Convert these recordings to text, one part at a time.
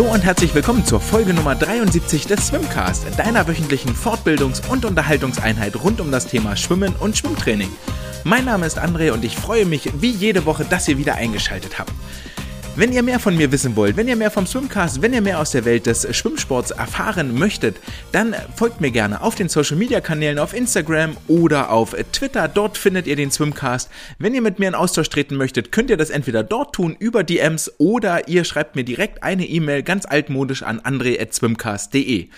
Hallo und herzlich willkommen zur Folge Nummer 73 des Swimcast, deiner wöchentlichen Fortbildungs- und Unterhaltungseinheit rund um das Thema Schwimmen und Schwimmtraining. Mein Name ist André und ich freue mich wie jede Woche, dass ihr wieder eingeschaltet habt. Wenn ihr mehr von mir wissen wollt, wenn ihr mehr vom Swimcast, wenn ihr mehr aus der Welt des Schwimmsports erfahren möchtet, dann folgt mir gerne auf den Social Media Kanälen auf Instagram oder auf Twitter. Dort findet ihr den Swimcast. Wenn ihr mit mir in Austausch treten möchtet, könnt ihr das entweder dort tun über DMs oder ihr schreibt mir direkt eine E-Mail ganz altmodisch an andre@swimcast.de.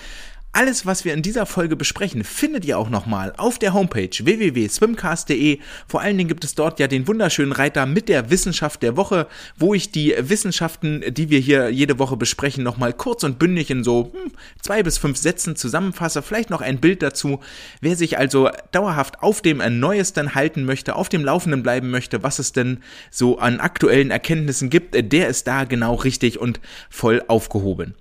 Alles, was wir in dieser Folge besprechen, findet ihr auch nochmal auf der Homepage www.swimcast.de. Vor allen Dingen gibt es dort ja den wunderschönen Reiter mit der Wissenschaft der Woche, wo ich die Wissenschaften, die wir hier jede Woche besprechen, nochmal kurz und bündig in so hm, zwei bis fünf Sätzen zusammenfasse. Vielleicht noch ein Bild dazu. Wer sich also dauerhaft auf dem Neuesten halten möchte, auf dem Laufenden bleiben möchte, was es denn so an aktuellen Erkenntnissen gibt, der ist da genau richtig und voll aufgehoben.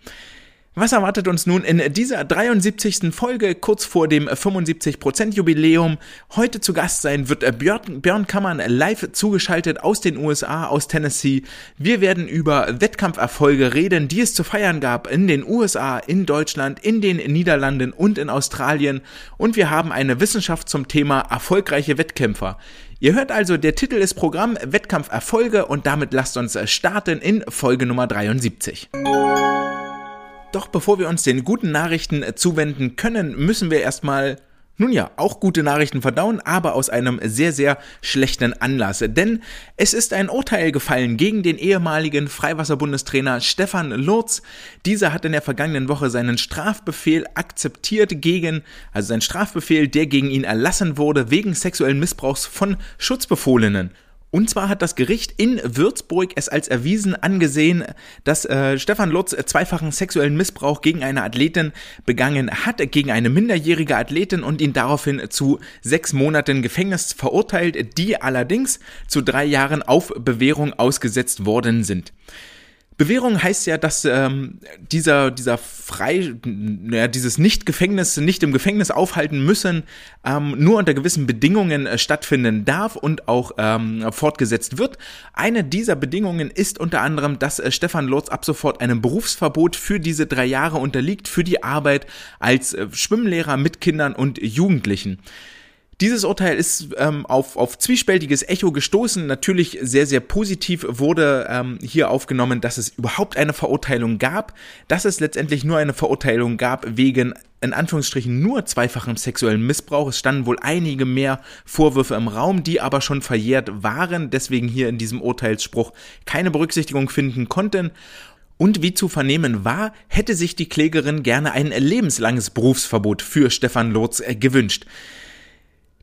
Was erwartet uns nun in dieser 73. Folge kurz vor dem 75% Jubiläum? Heute zu Gast sein wird Björn, Björn Kammern live zugeschaltet aus den USA, aus Tennessee. Wir werden über Wettkampferfolge reden, die es zu feiern gab in den USA, in Deutschland, in den Niederlanden und in Australien. Und wir haben eine Wissenschaft zum Thema erfolgreiche Wettkämpfer. Ihr hört also, der Titel ist Programm Wettkampferfolge und damit lasst uns starten in Folge Nummer 73. Doch bevor wir uns den guten Nachrichten äh, zuwenden können, müssen wir erstmal nun ja, auch gute Nachrichten verdauen, aber aus einem sehr, sehr schlechten Anlass. Denn es ist ein Urteil gefallen gegen den ehemaligen Freiwasserbundestrainer Stefan Lurz. Dieser hat in der vergangenen Woche seinen Strafbefehl akzeptiert gegen, also sein Strafbefehl, der gegen ihn erlassen wurde, wegen sexuellen Missbrauchs von Schutzbefohlenen. Und zwar hat das Gericht in Würzburg es als erwiesen angesehen, dass äh, Stefan Lutz zweifachen sexuellen Missbrauch gegen eine Athletin begangen hat, gegen eine minderjährige Athletin und ihn daraufhin zu sechs Monaten Gefängnis verurteilt, die allerdings zu drei Jahren auf Bewährung ausgesetzt worden sind. Bewährung heißt ja, dass ähm, dieser, dieser frei, naja, dieses Nicht-Gefängnis, nicht im Gefängnis aufhalten müssen, ähm, nur unter gewissen Bedingungen äh, stattfinden darf und auch ähm, fortgesetzt wird. Eine dieser Bedingungen ist unter anderem, dass äh, Stefan Lotz ab sofort einem Berufsverbot für diese drei Jahre unterliegt, für die Arbeit als äh, Schwimmlehrer mit Kindern und Jugendlichen. Dieses Urteil ist ähm, auf, auf zwiespältiges Echo gestoßen. Natürlich sehr, sehr positiv wurde ähm, hier aufgenommen, dass es überhaupt eine Verurteilung gab, dass es letztendlich nur eine Verurteilung gab wegen in Anführungsstrichen nur zweifachem sexuellen Missbrauch. Es standen wohl einige mehr Vorwürfe im Raum, die aber schon verjährt waren, deswegen hier in diesem Urteilsspruch keine Berücksichtigung finden konnten. Und wie zu vernehmen war, hätte sich die Klägerin gerne ein lebenslanges Berufsverbot für Stefan Lotz äh, gewünscht.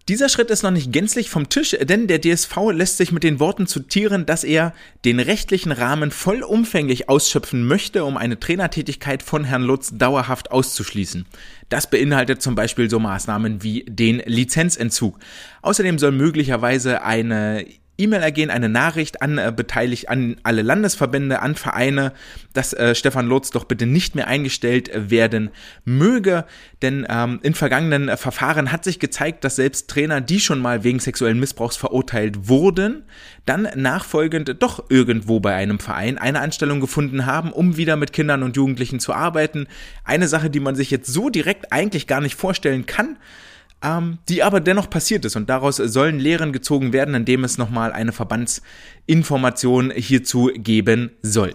Dieser Schritt ist noch nicht gänzlich vom Tisch, denn der DSV lässt sich mit den Worten zitieren, dass er den rechtlichen Rahmen vollumfänglich ausschöpfen möchte, um eine Trainertätigkeit von Herrn Lutz dauerhaft auszuschließen. Das beinhaltet zum Beispiel so Maßnahmen wie den Lizenzentzug. Außerdem soll möglicherweise eine E-Mail ergehen, eine Nachricht an äh, beteiligt, an alle Landesverbände, an Vereine, dass äh, Stefan Lotz doch bitte nicht mehr eingestellt werden möge. Denn ähm, in vergangenen äh, Verfahren hat sich gezeigt, dass selbst Trainer, die schon mal wegen sexuellen Missbrauchs verurteilt wurden, dann nachfolgend doch irgendwo bei einem Verein eine Anstellung gefunden haben, um wieder mit Kindern und Jugendlichen zu arbeiten. Eine Sache, die man sich jetzt so direkt eigentlich gar nicht vorstellen kann ähm, die aber dennoch passiert ist. Und daraus sollen Lehren gezogen werden, indem es nochmal eine Verbandsinformation hierzu geben soll.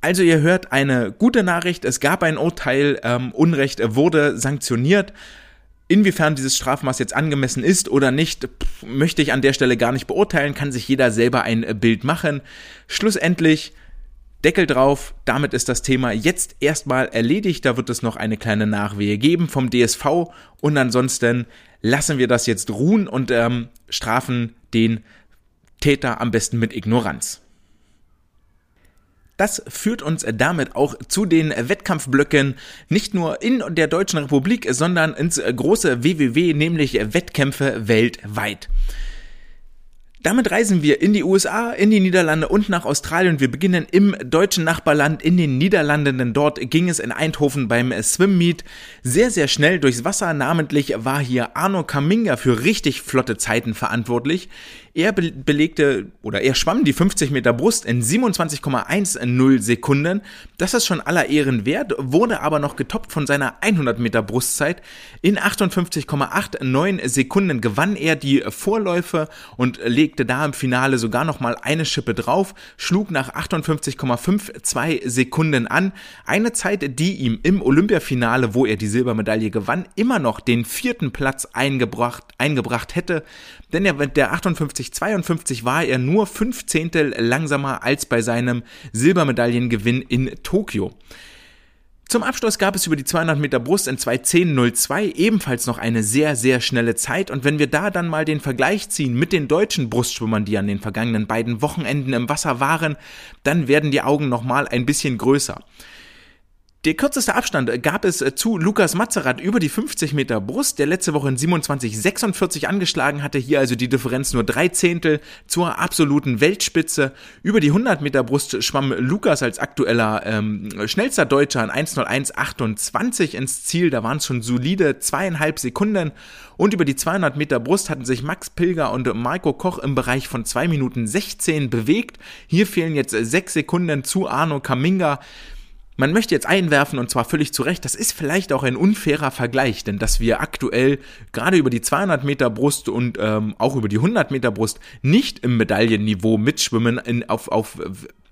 Also ihr hört eine gute Nachricht, es gab ein Urteil, ähm, Unrecht wurde sanktioniert. Inwiefern dieses Strafmaß jetzt angemessen ist oder nicht, möchte ich an der Stelle gar nicht beurteilen, kann sich jeder selber ein Bild machen. Schlussendlich Deckel drauf, damit ist das Thema jetzt erstmal erledigt. Da wird es noch eine kleine Nachwehe geben vom DSV und ansonsten lassen wir das jetzt ruhen und ähm, strafen den Täter am besten mit Ignoranz. Das führt uns damit auch zu den Wettkampfblöcken, nicht nur in der Deutschen Republik, sondern ins große WWW, nämlich Wettkämpfe weltweit. Damit reisen wir in die USA, in die Niederlande und nach Australien. Wir beginnen im deutschen Nachbarland in den Niederlanden, denn dort ging es in Eindhoven beim Swim Meet sehr, sehr schnell durchs Wasser. Namentlich war hier Arno Kaminga für richtig flotte Zeiten verantwortlich. Er belegte oder er schwamm die 50 Meter Brust in 27,10 Sekunden. Das ist schon aller Ehren wert, wurde aber noch getoppt von seiner 100 Meter Brustzeit. In 58,89 Sekunden gewann er die Vorläufe und legte da im Finale sogar noch mal eine Schippe drauf, schlug nach 58,52 Sekunden an. Eine Zeit, die ihm im Olympiafinale, wo er die Silbermedaille gewann, immer noch den vierten Platz eingebracht, eingebracht hätte. Denn er, der 58 2052 war er nur fünf Zehntel langsamer als bei seinem Silbermedaillengewinn in Tokio. Zum Abschluss gab es über die 200 Meter Brust in 2.10.02 ebenfalls noch eine sehr, sehr schnelle Zeit. Und wenn wir da dann mal den Vergleich ziehen mit den deutschen Brustschwimmern, die an den vergangenen beiden Wochenenden im Wasser waren, dann werden die Augen nochmal ein bisschen größer. Der kürzeste Abstand gab es äh, zu Lukas Mazerat über die 50 Meter Brust, der letzte Woche in 27,46 angeschlagen hatte. Hier also die Differenz nur drei Zehntel zur absoluten Weltspitze. Über die 100 Meter Brust schwamm Lukas als aktueller ähm, schnellster Deutscher in 1.01.28 ins Ziel. Da waren es schon solide zweieinhalb Sekunden. Und über die 200 Meter Brust hatten sich Max Pilger und Marco Koch im Bereich von 2 Minuten 16 bewegt. Hier fehlen jetzt sechs Sekunden zu Arno Kaminga. Man möchte jetzt einwerfen, und zwar völlig zu Recht, das ist vielleicht auch ein unfairer Vergleich, denn dass wir aktuell gerade über die 200 Meter Brust und ähm, auch über die 100 Meter Brust nicht im Medaillenniveau mitschwimmen, in, auf, auf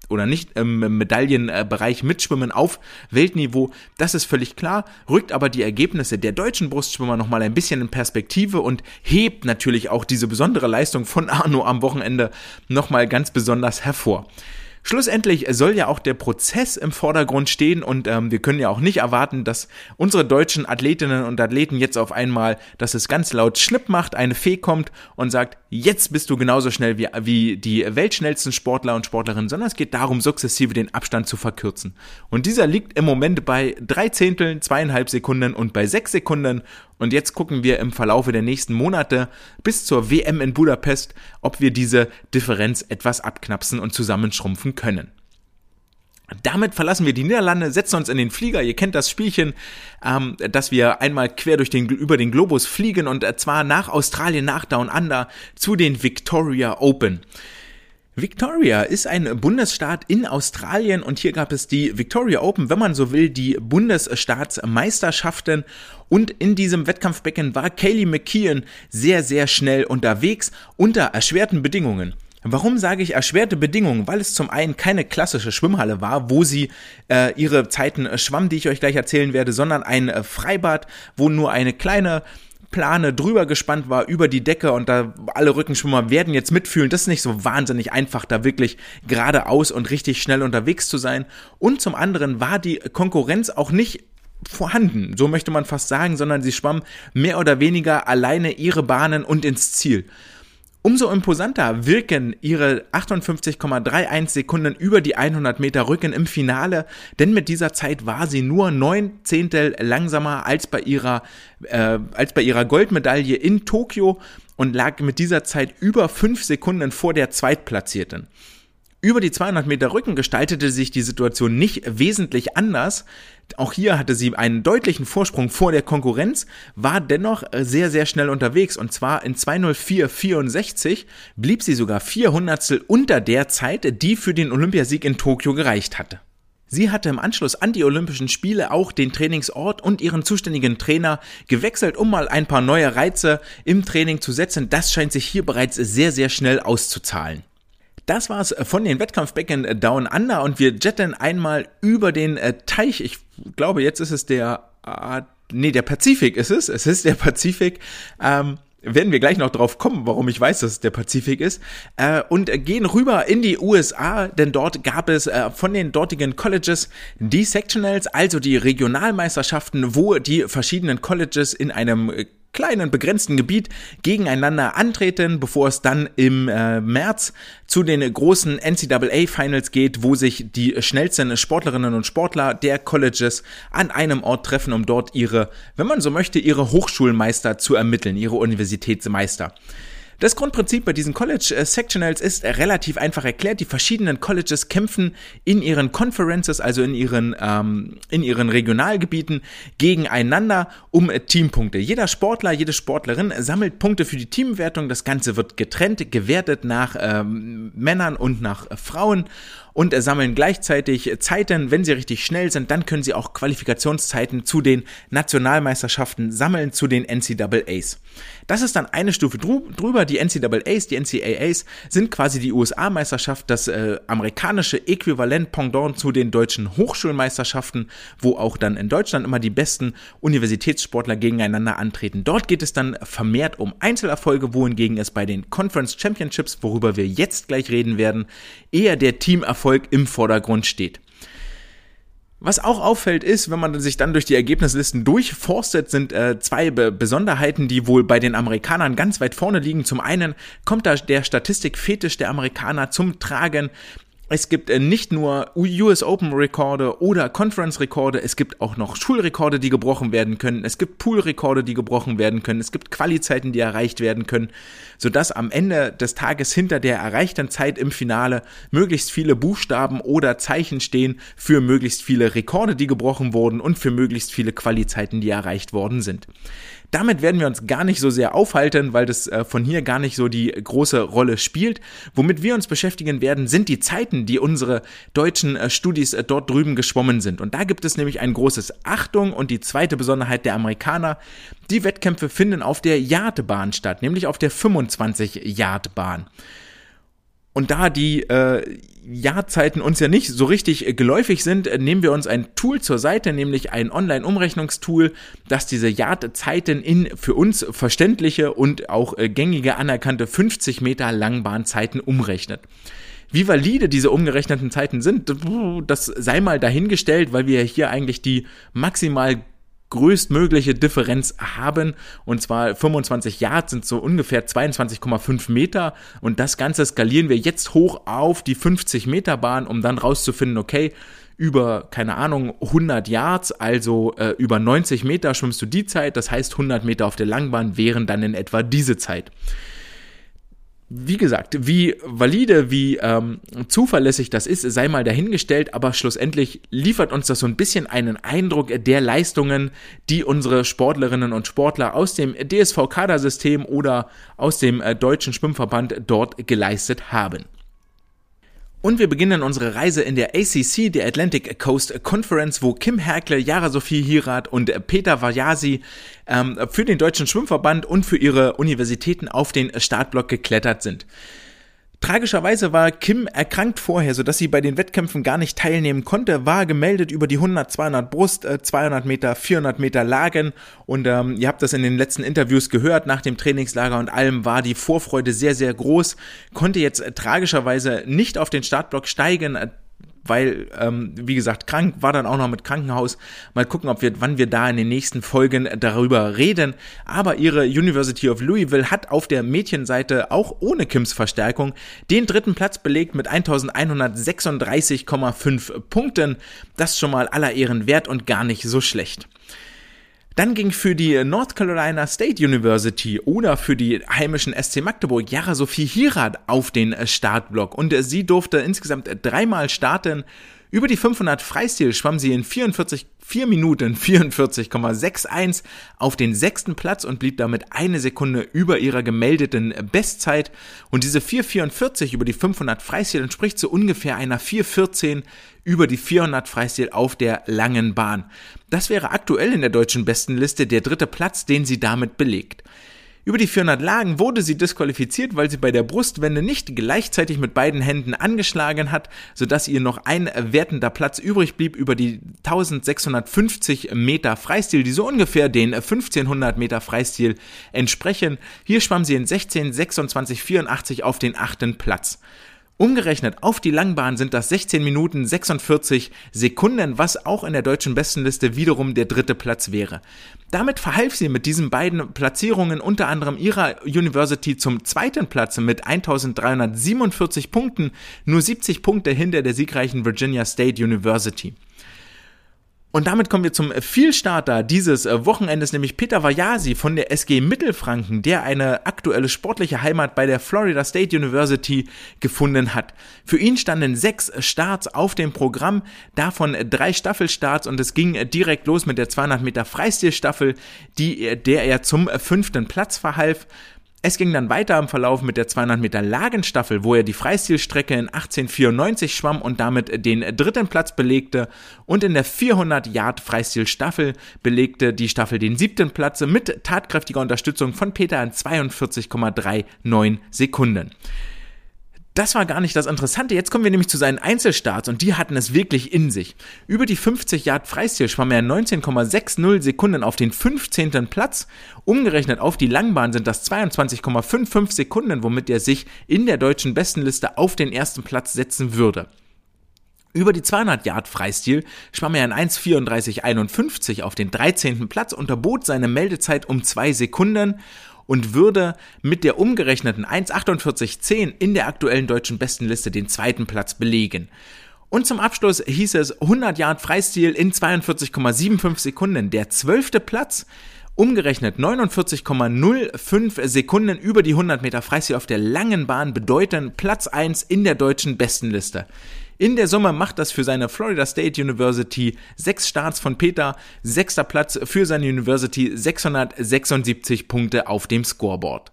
oder nicht im Medaillenbereich mitschwimmen auf Weltniveau, das ist völlig klar, rückt aber die Ergebnisse der deutschen Brustschwimmer nochmal ein bisschen in Perspektive und hebt natürlich auch diese besondere Leistung von Arno am Wochenende nochmal ganz besonders hervor. Schlussendlich soll ja auch der Prozess im Vordergrund stehen und ähm, wir können ja auch nicht erwarten, dass unsere deutschen Athletinnen und Athleten jetzt auf einmal, dass es ganz laut Schnipp macht, eine Fee kommt und sagt, jetzt bist du genauso schnell wie, wie die weltschnellsten Sportler und Sportlerinnen, sondern es geht darum, sukzessive den Abstand zu verkürzen. Und dieser liegt im Moment bei drei Zehnteln, zweieinhalb Sekunden und bei sechs Sekunden und jetzt gucken wir im Verlaufe der nächsten Monate bis zur WM in Budapest, ob wir diese Differenz etwas abknapsen und zusammenschrumpfen können. Damit verlassen wir die Niederlande, setzen uns in den Flieger. Ihr kennt das Spielchen, ähm, dass wir einmal quer durch den, über den Globus fliegen und zwar nach Australien, nach Down Under zu den Victoria Open. Victoria ist ein Bundesstaat in Australien und hier gab es die Victoria Open, wenn man so will, die Bundesstaatsmeisterschaften und in diesem Wettkampfbecken war Kaylee McKeon sehr, sehr schnell unterwegs unter erschwerten Bedingungen. Warum sage ich erschwerte Bedingungen? Weil es zum einen keine klassische Schwimmhalle war, wo sie äh, ihre Zeiten schwamm, die ich euch gleich erzählen werde, sondern ein äh, Freibad, wo nur eine kleine Plane drüber gespannt war über die Decke und da alle Rückenschwimmer werden jetzt mitfühlen. Das ist nicht so wahnsinnig einfach, da wirklich geradeaus und richtig schnell unterwegs zu sein. Und zum anderen war die Konkurrenz auch nicht vorhanden, so möchte man fast sagen, sondern sie schwamm mehr oder weniger alleine ihre Bahnen und ins Ziel. Umso imposanter wirken ihre 58,31 Sekunden über die 100 Meter Rücken im Finale, denn mit dieser Zeit war sie nur neun Zehntel langsamer als bei ihrer, äh, als bei ihrer Goldmedaille in Tokio und lag mit dieser Zeit über fünf Sekunden vor der Zweitplatzierten. Über die 200 Meter Rücken gestaltete sich die Situation nicht wesentlich anders. Auch hier hatte sie einen deutlichen Vorsprung vor der Konkurrenz, war dennoch sehr, sehr schnell unterwegs und zwar in 204,64 blieb sie sogar vier Hundertstel unter der Zeit, die für den Olympiasieg in Tokio gereicht hatte. Sie hatte im Anschluss an die Olympischen Spiele auch den Trainingsort und ihren zuständigen Trainer gewechselt, um mal ein paar neue Reize im Training zu setzen. Das scheint sich hier bereits sehr, sehr schnell auszuzahlen. Das war's von den Wettkampfbecken Down Under und wir jetten einmal über den äh, Teich. Ich glaube, jetzt ist es der, äh, nee, der Pazifik ist es. Es ist der Pazifik. Ähm, werden wir gleich noch drauf kommen, warum ich weiß, dass es der Pazifik ist, äh, und gehen rüber in die USA, denn dort gab es äh, von den dortigen Colleges die Sectionals, also die Regionalmeisterschaften, wo die verschiedenen Colleges in einem äh, kleinen begrenzten Gebiet gegeneinander antreten, bevor es dann im äh, März zu den großen NCAA Finals geht, wo sich die schnellsten Sportlerinnen und Sportler der Colleges an einem Ort treffen, um dort ihre, wenn man so möchte, ihre Hochschulmeister zu ermitteln, ihre Universitätsmeister. Das Grundprinzip bei diesen College äh, Sectionals ist relativ einfach erklärt. Die verschiedenen Colleges kämpfen in ihren Conferences, also in ihren, ähm, in ihren Regionalgebieten, gegeneinander um äh, Teampunkte. Jeder Sportler, jede Sportlerin sammelt Punkte für die Teamwertung. Das Ganze wird getrennt, gewertet nach ähm, Männern und nach äh, Frauen und sammeln gleichzeitig Zeiten. Wenn sie richtig schnell sind, dann können sie auch Qualifikationszeiten zu den Nationalmeisterschaften sammeln, zu den NCAAs. Das ist dann eine Stufe drüber. Die NCAAs, die NCAAs sind quasi die USA-Meisterschaft, das äh, amerikanische Äquivalent Pendant zu den deutschen Hochschulmeisterschaften, wo auch dann in Deutschland immer die besten Universitätssportler gegeneinander antreten. Dort geht es dann vermehrt um Einzelerfolge, wohingegen es bei den Conference Championships, worüber wir jetzt gleich reden werden, eher der Teamerfolg im Vordergrund steht. Was auch auffällt ist, wenn man sich dann durch die Ergebnislisten durchforstet, sind äh, zwei Be Besonderheiten, die wohl bei den Amerikanern ganz weit vorne liegen. Zum einen kommt da der Statistikfetisch der Amerikaner zum Tragen. Es gibt äh, nicht nur US Open Rekorde oder Conference Rekorde, es gibt auch noch Schulrekorde, die gebrochen werden können. Es gibt Poolrekorde, die gebrochen werden können. Es gibt Qualizeiten, die erreicht werden können, sodass am Ende des Tages hinter der erreichten Zeit im Finale möglichst viele Buchstaben oder Zeichen stehen für möglichst viele Rekorde, die gebrochen wurden und für möglichst viele Qualizeiten, die erreicht worden sind. Damit werden wir uns gar nicht so sehr aufhalten, weil das äh, von hier gar nicht so die große Rolle spielt. Womit wir uns beschäftigen werden, sind die Zeiten, die unsere deutschen äh, Studis äh, dort drüben geschwommen sind. Und da gibt es nämlich ein großes Achtung und die zweite Besonderheit der Amerikaner. Die Wettkämpfe finden auf der Yardbahn statt, nämlich auf der 25 Yardbahn. Und da die äh, Jahrzeiten uns ja nicht so richtig äh, geläufig sind, äh, nehmen wir uns ein Tool zur Seite, nämlich ein Online-Umrechnungstool, das diese Jahrzeiten in für uns verständliche und auch äh, gängige anerkannte 50 Meter Langbahnzeiten umrechnet. Wie valide diese umgerechneten Zeiten sind, das sei mal dahingestellt, weil wir hier eigentlich die maximal größtmögliche Differenz haben. Und zwar 25 Yards sind so ungefähr 22,5 Meter. Und das Ganze skalieren wir jetzt hoch auf die 50 Meter Bahn, um dann rauszufinden, okay, über, keine Ahnung, 100 Yards, also äh, über 90 Meter schwimmst du die Zeit. Das heißt, 100 Meter auf der Langbahn wären dann in etwa diese Zeit wie gesagt, wie valide, wie ähm, zuverlässig das ist, sei mal dahingestellt, aber schlussendlich liefert uns das so ein bisschen einen Eindruck der Leistungen, die unsere Sportlerinnen und Sportler aus dem DSV-Kadersystem oder aus dem äh, Deutschen Schwimmverband dort geleistet haben. Und wir beginnen unsere Reise in der ACC, der Atlantic Coast Conference, wo Kim Herkle, Yara Sophie Hirat und Peter Vajasi ähm, für den Deutschen Schwimmverband und für ihre Universitäten auf den Startblock geklettert sind. Tragischerweise war Kim erkrankt vorher, sodass sie bei den Wettkämpfen gar nicht teilnehmen konnte, war gemeldet über die 100, 200 Brust, 200 äh, Meter, 400 Meter Lagen. Und ähm, ihr habt das in den letzten Interviews gehört, nach dem Trainingslager und allem war die Vorfreude sehr, sehr groß, konnte jetzt äh, tragischerweise nicht auf den Startblock steigen, weil, ähm, wie gesagt, krank war dann auch noch mit Krankenhaus. Mal gucken, ob wir, wann wir da in den nächsten Folgen darüber reden. Aber ihre University of Louisville hat auf der Mädchenseite auch ohne Kims Verstärkung den dritten Platz belegt mit 1136,5 Punkten. Das schon mal aller Ehren wert und gar nicht so schlecht. Dann ging für die North Carolina State University oder für die heimischen SC Magdeburg Jara Sophie Hirat auf den Startblock und sie durfte insgesamt dreimal starten. Über die 500 Freistil schwamm sie in 44, 4 Minuten 44,61 auf den sechsten Platz und blieb damit eine Sekunde über ihrer gemeldeten Bestzeit. Und diese 4,44 über die 500 Freistil entspricht zu ungefähr einer 4,14 über die 400 Freistil auf der langen Bahn. Das wäre aktuell in der deutschen Bestenliste der dritte Platz, den sie damit belegt. Über die 400 Lagen wurde sie disqualifiziert, weil sie bei der Brustwende nicht gleichzeitig mit beiden Händen angeschlagen hat, sodass ihr noch ein wertender Platz übrig blieb über die 1650 Meter Freistil, die so ungefähr den 1500 Meter Freistil entsprechen. Hier schwamm sie in 16, 26, 84 auf den achten Platz. Umgerechnet auf die Langbahn sind das 16 Minuten 46 Sekunden, was auch in der deutschen Bestenliste wiederum der dritte Platz wäre. Damit verhalf sie mit diesen beiden Platzierungen unter anderem ihrer University zum zweiten Platz mit 1347 Punkten, nur 70 Punkte hinter der siegreichen Virginia State University. Und damit kommen wir zum Vielstarter dieses äh, Wochenendes, nämlich Peter Vajasi von der SG Mittelfranken, der eine aktuelle sportliche Heimat bei der Florida State University gefunden hat. Für ihn standen sechs Starts auf dem Programm, davon drei Staffelstarts und es ging direkt los mit der 200 Meter Freistilstaffel, die, der er zum fünften Platz verhalf. Es ging dann weiter im Verlauf mit der 200 Meter Lagenstaffel, wo er die Freistilstrecke in 1894 schwamm und damit den dritten Platz belegte und in der 400 Yard Freistilstaffel belegte die Staffel den siebten Platz mit tatkräftiger Unterstützung von Peter in 42,39 Sekunden das war gar nicht das Interessante. Jetzt kommen wir nämlich zu seinen Einzelstarts und die hatten es wirklich in sich. Über die 50 Yard Freistil schwamm er 19,60 Sekunden auf den 15. Platz. Umgerechnet auf die Langbahn sind das 22,55 Sekunden, womit er sich in der deutschen Bestenliste auf den ersten Platz setzen würde. Über die 200 Yard Freistil schwamm er in 1,34,51 auf den 13. Platz, unterbot seine Meldezeit um zwei Sekunden und würde mit der umgerechneten 1,4810 in der aktuellen deutschen Bestenliste den zweiten Platz belegen. Und zum Abschluss hieß es 100 Yard Freistil in 42,75 Sekunden. Der zwölfte Platz Umgerechnet 49,05 Sekunden über die 100 Meter Freistil auf der langen Bahn bedeuten Platz 1 in der deutschen Bestenliste. In der Summe macht das für seine Florida State University sechs Starts von Peter, sechster Platz für seine University, 676 Punkte auf dem Scoreboard.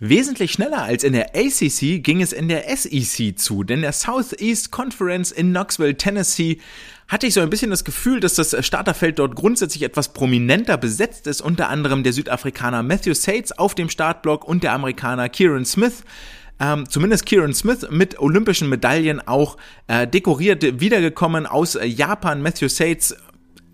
Wesentlich schneller als in der ACC ging es in der SEC zu, denn der Southeast Conference in Knoxville, Tennessee, hatte ich so ein bisschen das Gefühl, dass das Starterfeld dort grundsätzlich etwas prominenter besetzt ist, unter anderem der Südafrikaner Matthew Sates auf dem Startblock und der Amerikaner Kieran Smith ähm, zumindest Kieran Smith mit olympischen Medaillen auch äh, dekoriert wiedergekommen aus äh, Japan. Matthew Sates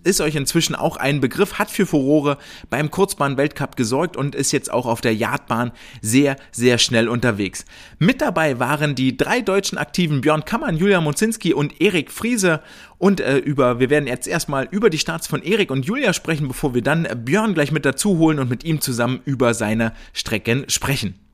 ist euch inzwischen auch ein Begriff, hat für Furore beim Kurzbahn-Weltcup gesorgt und ist jetzt auch auf der Yardbahn sehr, sehr schnell unterwegs. Mit dabei waren die drei deutschen Aktiven Björn Kammern, Julia Mozinski und Erik Friese und äh, über, wir werden jetzt erstmal über die Starts von Erik und Julia sprechen, bevor wir dann Björn gleich mit dazu holen und mit ihm zusammen über seine Strecken sprechen.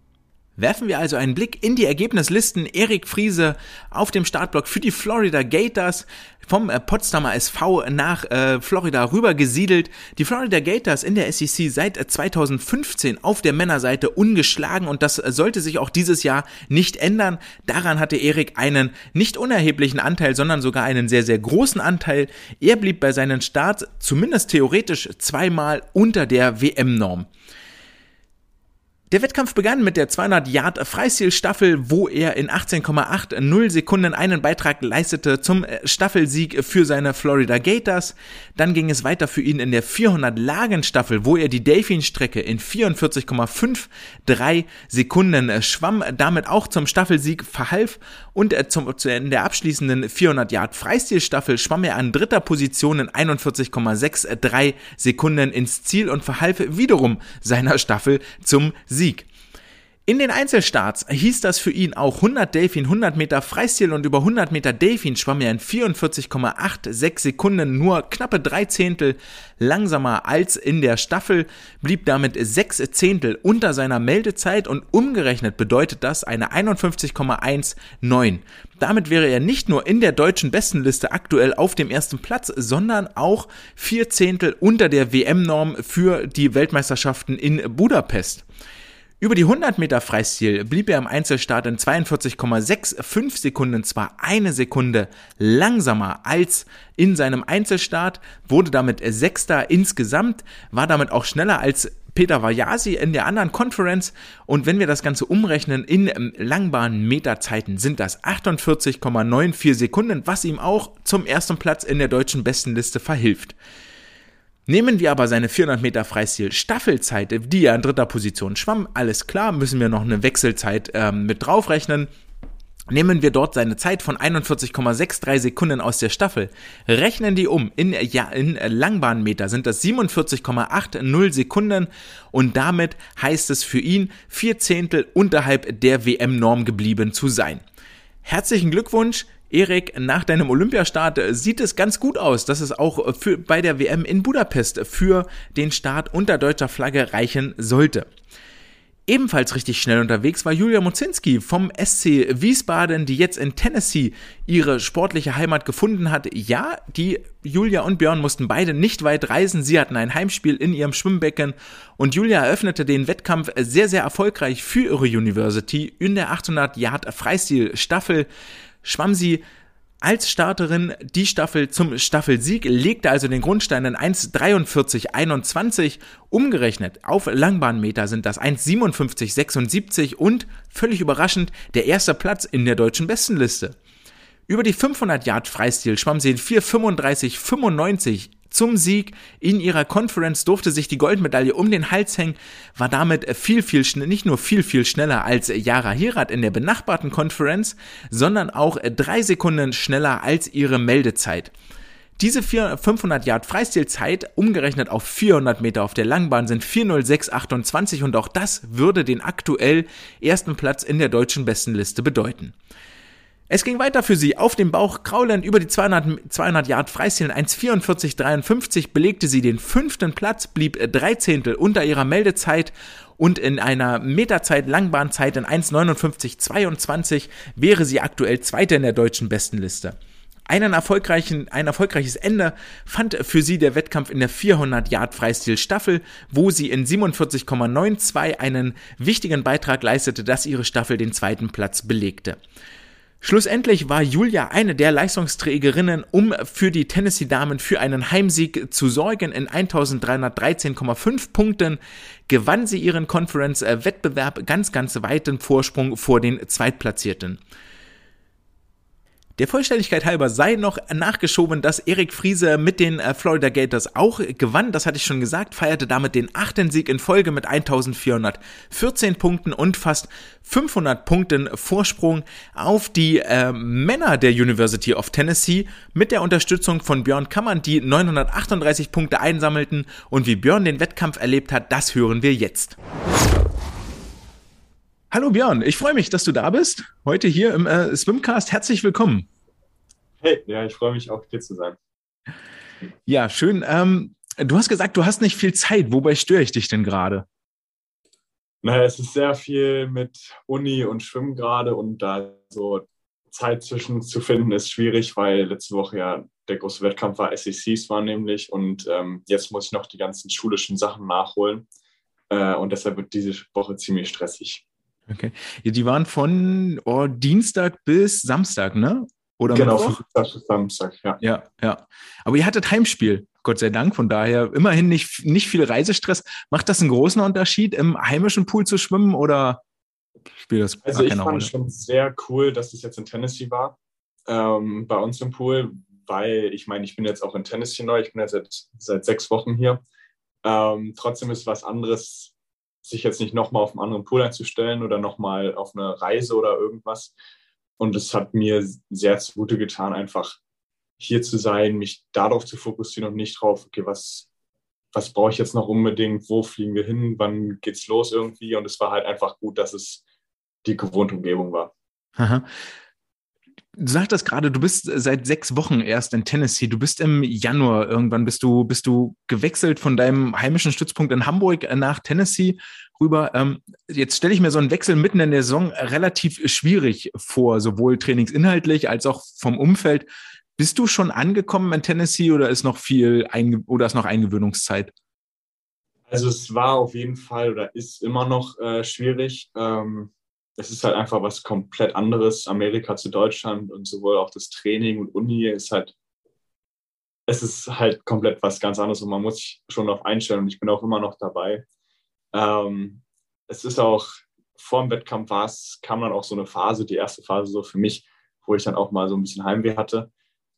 Werfen wir also einen Blick in die Ergebnislisten. Erik Friese auf dem Startblock für die Florida Gators vom äh, Potsdamer SV nach äh, Florida rüber gesiedelt. Die Florida Gators in der SEC seit 2015 äh, auf der Männerseite ungeschlagen und das sollte sich auch dieses Jahr nicht ändern. Daran hatte Erik einen nicht unerheblichen Anteil, sondern sogar einen sehr, sehr großen Anteil. Er blieb bei seinen Starts zumindest theoretisch zweimal unter der WM-Norm. Der Wettkampf begann mit der 200 Yard Freistilstaffel, wo er in 18,80 Sekunden einen Beitrag leistete zum äh, Staffelsieg für seine Florida Gators. Dann ging es weiter für ihn in der 400 Lagenstaffel, wo er die Delfin-Strecke in 44,53 Sekunden äh, schwamm, damit auch zum Staffelsieg verhalf und äh, zum, in der abschließenden 400 Yard Freistilstaffel schwamm er an dritter Position in 41,63 Sekunden ins Ziel und verhalf wiederum seiner Staffel zum Sieg. In den Einzelstarts hieß das für ihn auch 100 Delfin, 100 Meter Freistil und über 100 Meter Delfin schwamm er in 44,86 Sekunden, nur knappe drei Zehntel langsamer als in der Staffel, blieb damit sechs Zehntel unter seiner Meldezeit und umgerechnet bedeutet das eine 51,19. Damit wäre er nicht nur in der deutschen Bestenliste aktuell auf dem ersten Platz, sondern auch vier Zehntel unter der WM-Norm für die Weltmeisterschaften in Budapest. Über die 100 Meter Freistil blieb er im Einzelstart in 42,65 Sekunden, zwar eine Sekunde langsamer als in seinem Einzelstart, wurde damit Sechster insgesamt, war damit auch schneller als Peter Vajasi in der anderen Conference und wenn wir das Ganze umrechnen in Langbahn-Meterzeiten sind das 48,94 Sekunden, was ihm auch zum ersten Platz in der deutschen Bestenliste verhilft. Nehmen wir aber seine 400 Meter Freistil Staffelzeit, die er in dritter Position schwamm, alles klar, müssen wir noch eine Wechselzeit ähm, mit draufrechnen. Nehmen wir dort seine Zeit von 41,63 Sekunden aus der Staffel, rechnen die um in, ja, in Langbahnmeter sind das 47,80 Sekunden und damit heißt es für ihn vier Zehntel unterhalb der WM-Norm geblieben zu sein. Herzlichen Glückwunsch, Erik, nach deinem Olympiastart sieht es ganz gut aus, dass es auch für, bei der WM in Budapest für den Start unter deutscher Flagge reichen sollte. Ebenfalls richtig schnell unterwegs war Julia Mozinski vom SC Wiesbaden, die jetzt in Tennessee ihre sportliche Heimat gefunden hat. Ja, die Julia und Björn mussten beide nicht weit reisen. Sie hatten ein Heimspiel in ihrem Schwimmbecken und Julia eröffnete den Wettkampf sehr, sehr erfolgreich für ihre University. In der 800 Yard Freistil Staffel schwamm sie als Starterin die Staffel zum Staffelsieg, legte also den Grundstein in 1,43,21. Umgerechnet auf Langbahnmeter sind das 1,57,76 und völlig überraschend der erste Platz in der deutschen Bestenliste. Über die 500 Yard Freistil schwamm sie in 4,35,95 zum Sieg in ihrer Conference, durfte sich die Goldmedaille um den Hals hängen, war damit viel, viel schneller, nicht nur viel, viel schneller als Yara Hirat in der benachbarten Conference, sondern auch drei Sekunden schneller als ihre Meldezeit. Diese 500 Yard Freistilzeit, umgerechnet auf 400 Meter auf der Langbahn, sind 40628 und auch das würde den aktuell ersten Platz in der deutschen Bestenliste bedeuten. Es ging weiter für sie. Auf dem Bauch kraulend über die 200, 200 Yard Freistilen 1,44,53 belegte sie den fünften Platz, blieb drei Zehntel unter ihrer Meldezeit und in einer Meterzeit Langbahnzeit in 1,59,22 wäre sie aktuell Zweite in der deutschen Bestenliste. Einen erfolgreichen, ein erfolgreiches Ende fand für sie der Wettkampf in der 400 Yard Freistil Staffel, wo sie in 47,92 einen wichtigen Beitrag leistete, dass ihre Staffel den zweiten Platz belegte. Schlussendlich war Julia eine der Leistungsträgerinnen, um für die Tennessee Damen für einen Heimsieg zu sorgen. In 1313,5 Punkten gewann sie ihren Conference-Wettbewerb ganz, ganz weiten Vorsprung vor den Zweitplatzierten. Der Vollständigkeit halber sei noch nachgeschoben, dass Erik Friese mit den äh, Florida Gators auch gewann. Das hatte ich schon gesagt, feierte damit den achten Sieg in Folge mit 1414 Punkten und fast 500 Punkten Vorsprung auf die äh, Männer der University of Tennessee mit der Unterstützung von Björn Kammern, die 938 Punkte einsammelten. Und wie Björn den Wettkampf erlebt hat, das hören wir jetzt. Hallo Björn, ich freue mich, dass du da bist. Heute hier im äh, Swimcast. Herzlich willkommen. Hey, ja, ich freue mich auch hier zu sein. Ja, schön. Ähm, du hast gesagt, du hast nicht viel Zeit. Wobei störe ich dich denn gerade? Naja, es ist sehr viel mit Uni und Schwimmen gerade und da so Zeit zwischen zu finden ist schwierig, weil letzte Woche ja der große Wettkampf war, SECs war nämlich und ähm, jetzt muss ich noch die ganzen schulischen Sachen nachholen äh, und deshalb wird diese Woche ziemlich stressig. Okay. Ja, die waren von oh, Dienstag bis Samstag, ne? Oder genau, von Dienstag bis Samstag, ja. Ja, ja. Aber ihr hattet Heimspiel, Gott sei Dank. Von daher immerhin nicht, nicht viel Reisestress. Macht das einen großen Unterschied, im heimischen Pool zu schwimmen oder spielt das Also ich fand Rolle? schon sehr cool, dass es jetzt in Tennessee war, ähm, bei uns im Pool, weil ich meine, ich bin jetzt auch in Tennessee neu, ich bin jetzt seit, seit sechs Wochen hier. Ähm, trotzdem ist was anderes, sich jetzt nicht nochmal auf einen anderen Pool einzustellen oder nochmal auf eine Reise oder irgendwas. Und es hat mir sehr zugute getan, einfach hier zu sein, mich darauf zu fokussieren und nicht drauf, okay, was, was brauche ich jetzt noch unbedingt, wo fliegen wir hin, wann geht's los irgendwie. Und es war halt einfach gut, dass es die gewohnte Umgebung war. Aha. Du sagtest gerade, du bist seit sechs Wochen erst in Tennessee. Du bist im Januar irgendwann bist du bist du gewechselt von deinem heimischen Stützpunkt in Hamburg nach Tennessee rüber. Ähm, jetzt stelle ich mir so einen Wechsel mitten in der Saison relativ schwierig vor, sowohl trainingsinhaltlich als auch vom Umfeld. Bist du schon angekommen in Tennessee oder ist noch viel Einge oder ist noch Eingewöhnungszeit? Also es war auf jeden Fall oder ist immer noch äh, schwierig. Ähm es ist halt einfach was komplett anderes, Amerika zu Deutschland und sowohl auch das Training und Uni ist halt, es ist halt komplett was ganz anderes und man muss sich schon darauf einstellen und ich bin auch immer noch dabei. Ähm, es ist auch, vor dem Wettkampf war es, kam dann auch so eine Phase, die erste Phase so für mich, wo ich dann auch mal so ein bisschen Heimweh hatte.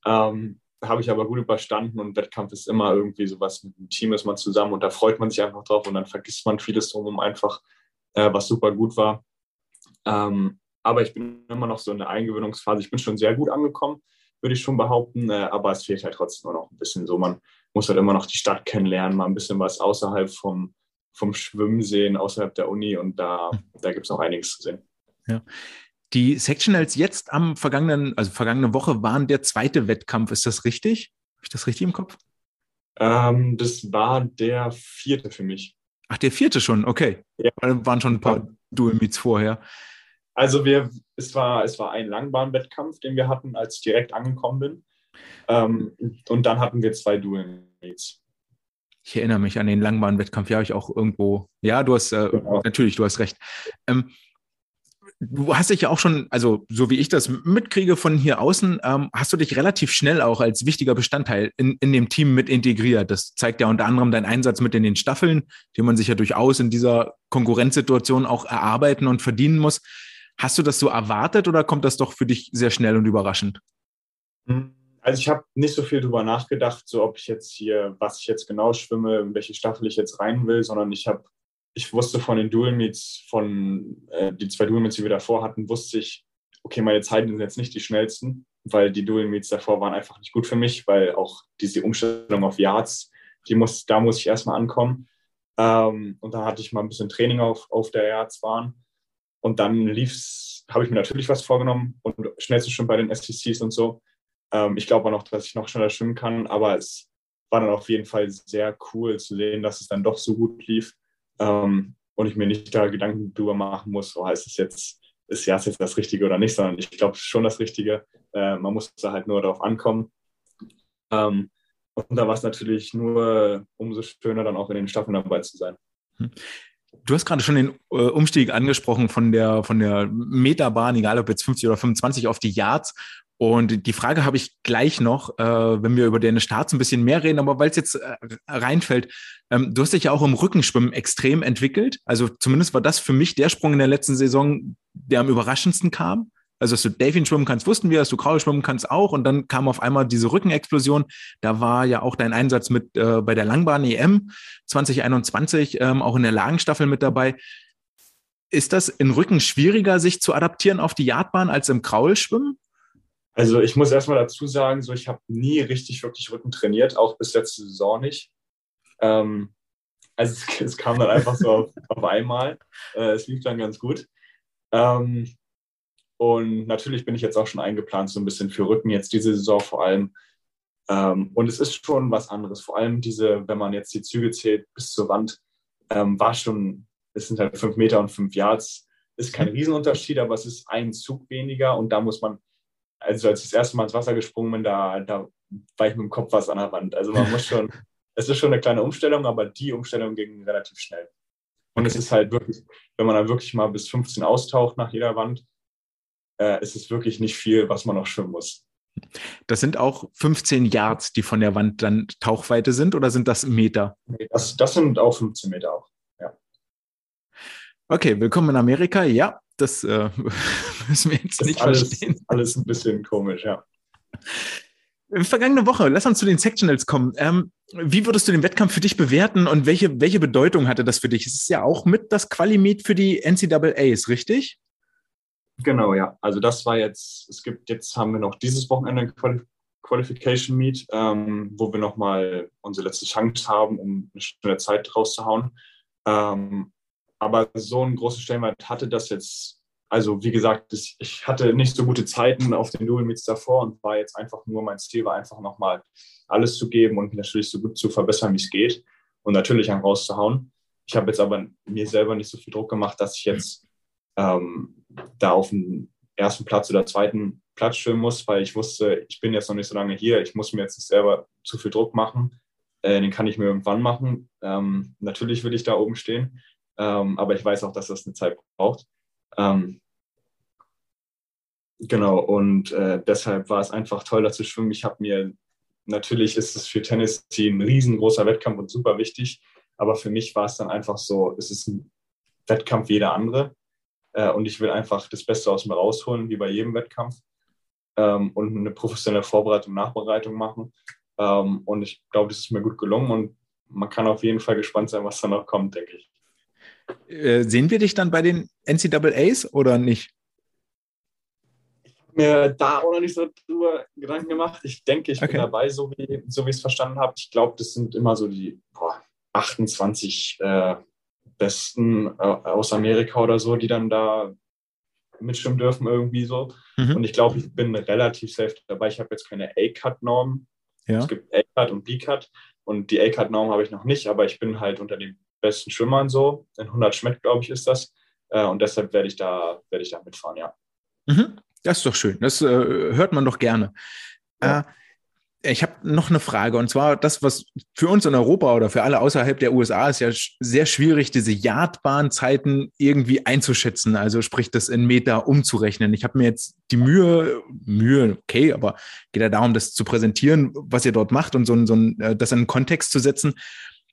Ähm, habe ich aber gut überstanden und Wettkampf ist immer irgendwie sowas, mit dem Team ist man zusammen und da freut man sich einfach drauf und dann vergisst man vieles drumherum einfach, äh, was super gut war. Ähm, aber ich bin immer noch so in der Eingewöhnungsphase. Ich bin schon sehr gut angekommen, würde ich schon behaupten. Äh, aber es fehlt halt trotzdem noch ein bisschen so. Man muss halt immer noch die Stadt kennenlernen, mal ein bisschen was außerhalb vom, vom Schwimmen sehen, außerhalb der Uni. Und da, da gibt es noch einiges zu sehen. Ja. Die Sectionals jetzt am vergangenen, also vergangene Woche waren der zweite Wettkampf. Ist das richtig? Habe ich das richtig im Kopf? Ähm, das war der vierte für mich. Ach, der vierte schon, okay. Ja. Waren schon ein paar Dual Meets vorher. Also wir, es war, es war ein Langbahnwettkampf, den wir hatten, als ich direkt angekommen bin. Ähm, und dann hatten wir zwei Dual Meets. Ich erinnere mich an den Langbahnwettkampf, ja, ich auch irgendwo. Ja, du hast äh, genau. natürlich, du hast recht. Ähm, du hast dich ja auch schon, also so wie ich das mitkriege von hier außen, ähm, hast du dich relativ schnell auch als wichtiger Bestandteil in, in dem Team mit integriert. Das zeigt ja unter anderem dein Einsatz mit in den Staffeln, den man sich ja durchaus in dieser Konkurrenzsituation auch erarbeiten und verdienen muss. Hast du das so erwartet oder kommt das doch für dich sehr schnell und überraschend? Also ich habe nicht so viel drüber nachgedacht, so ob ich jetzt hier, was ich jetzt genau schwimme, in welche Staffel ich jetzt rein will, sondern ich habe ich wusste von den Dual Meets, von äh, die zwei Dual Meets, die wir davor hatten, wusste ich, okay, meine Zeiten sind jetzt nicht die schnellsten, weil die Dual Meets davor waren einfach nicht gut für mich, weil auch diese Umstellung auf Yards, die muss, da muss ich erstmal ankommen. Ähm, und dann hatte ich mal ein bisschen Training auf, auf der Yards-Bahn. Und dann lief's, habe ich mir natürlich was vorgenommen und schnellste schon bei den STCs und so. Ähm, ich glaube auch noch, dass ich noch schneller schwimmen kann, aber es war dann auf jeden Fall sehr cool zu sehen, dass es dann doch so gut lief ähm, und ich mir nicht da Gedanken drüber machen muss, so heißt es jetzt, ist ja jetzt das Richtige oder nicht, sondern ich glaube schon das Richtige. Äh, man muss da halt nur darauf ankommen. Ähm, und da war es natürlich nur umso schöner, dann auch in den Staffeln dabei zu sein. Du hast gerade schon den äh, Umstieg angesprochen von der, von der Meterbahn, egal ob jetzt 50 oder 25, auf die Yards. Und die Frage habe ich gleich noch, äh, wenn wir über deine Starts ein bisschen mehr reden, aber weil es jetzt äh, reinfällt, ähm, du hast dich ja auch im Rückenschwimmen extrem entwickelt. Also zumindest war das für mich der Sprung in der letzten Saison, der am überraschendsten kam. Also, dass du Delfin schwimmen kannst, wussten wir, dass du Kraul schwimmen kannst auch. Und dann kam auf einmal diese Rückenexplosion. Da war ja auch dein Einsatz mit äh, bei der Langbahn EM 2021, ähm, auch in der Lagenstaffel mit dabei. Ist das in Rücken schwieriger, sich zu adaptieren auf die Yardbahn als im Kraulschwimmen? Also ich muss erstmal dazu sagen, so ich habe nie richtig wirklich Rücken trainiert, auch bis letzte Saison nicht. Ähm, also es, es, kam dann einfach so auf, auf einmal. Äh, es lief dann ganz gut. Ähm, und natürlich bin ich jetzt auch schon eingeplant, so ein bisschen für Rücken, jetzt diese Saison vor allem. Ähm, und es ist schon was anderes. Vor allem diese, wenn man jetzt die Züge zählt bis zur Wand, ähm, war schon, es sind halt fünf Meter und fünf Yards. Ist kein Riesenunterschied, aber es ist ein Zug weniger und da muss man also als ich das erste Mal ins Wasser gesprungen bin, da, da war ich mit dem Kopf was an der Wand. Also man muss schon, es ist schon eine kleine Umstellung, aber die Umstellung ging relativ schnell. Und es ist halt wirklich, wenn man dann wirklich mal bis 15 austaucht nach jeder Wand, äh, ist es wirklich nicht viel, was man noch schwimmen muss. Das sind auch 15 Yards, die von der Wand dann Tauchweite sind, oder sind das Meter? Das, das sind auch 15 Meter auch, ja. Okay, willkommen in Amerika. Ja, das äh, müssen wir jetzt das nicht alles, verstehen. Alles ein bisschen komisch, ja. Vergangene Woche, lass uns zu den Sectionals kommen. Ähm, wie würdest du den Wettkampf für dich bewerten und welche, welche Bedeutung hatte das für dich? Es ist ja auch mit das Quali-Meet für die NCAAs, richtig? Genau, ja. Also das war jetzt, es gibt, jetzt haben wir noch dieses Wochenende ein Quali Qualification Meet, ähm, wo wir nochmal unsere letzte Chance haben, um eine schnelle Zeit rauszuhauen. Ähm, aber so einen großen Stellenwert hatte das jetzt, also wie gesagt, ich hatte nicht so gute Zeiten auf den Dual Meets davor und war jetzt einfach nur, mein Ziel war einfach nochmal alles zu geben und natürlich so gut zu verbessern, wie es geht und natürlich einen rauszuhauen. Ich habe jetzt aber mir selber nicht so viel Druck gemacht, dass ich jetzt ähm, da auf den ersten Platz oder zweiten Platz schwimmen muss, weil ich wusste, ich bin jetzt noch nicht so lange hier, ich muss mir jetzt nicht selber zu viel Druck machen. Äh, den kann ich mir irgendwann machen. Ähm, natürlich will ich da oben stehen, ähm, aber ich weiß auch, dass das eine Zeit braucht. Ähm, genau, und äh, deshalb war es einfach toll, da zu schwimmen. Ich habe mir, natürlich ist es für Tennessee ein riesengroßer Wettkampf und super wichtig, aber für mich war es dann einfach so, es ist ein Wettkampf wie jeder andere. Äh, und ich will einfach das Beste aus mir rausholen, wie bei jedem Wettkampf. Ähm, und eine professionelle Vorbereitung, Nachbereitung machen. Ähm, und ich glaube, das ist mir gut gelungen und man kann auf jeden Fall gespannt sein, was da noch kommt, denke ich. Äh, sehen wir dich dann bei den NCAAs oder nicht? Ich habe mir da auch noch nicht so drüber Gedanken gemacht. Ich denke, ich okay. bin dabei, so wie, so wie ich es verstanden habe. Ich glaube, das sind immer so die boah, 28 äh, Besten äh, aus Amerika oder so, die dann da mitschwimmen dürfen irgendwie so. Mhm. Und ich glaube, ich bin relativ safe dabei. Ich habe jetzt keine A-Cut-Norm. Ja. Es gibt A-Cut und B-Cut. Und die A-Cut-Norm habe ich noch nicht, aber ich bin halt unter den besten Schwimmern so. In 100 Schmeck, glaube ich, ist das. Äh, und deshalb werde ich da, werde ich da mitfahren, ja. Mhm. Das ist doch schön. Das äh, hört man doch gerne. Ja. Äh, ich habe noch eine Frage und zwar das, was für uns in Europa oder für alle außerhalb der USA ist ja sehr schwierig, diese Yardbahnzeiten irgendwie einzuschätzen. Also sprich, das in Meter umzurechnen. Ich habe mir jetzt die Mühe, Mühe, okay, aber geht ja darum, das zu präsentieren, was ihr dort macht und so, so äh, das in einen Kontext zu setzen.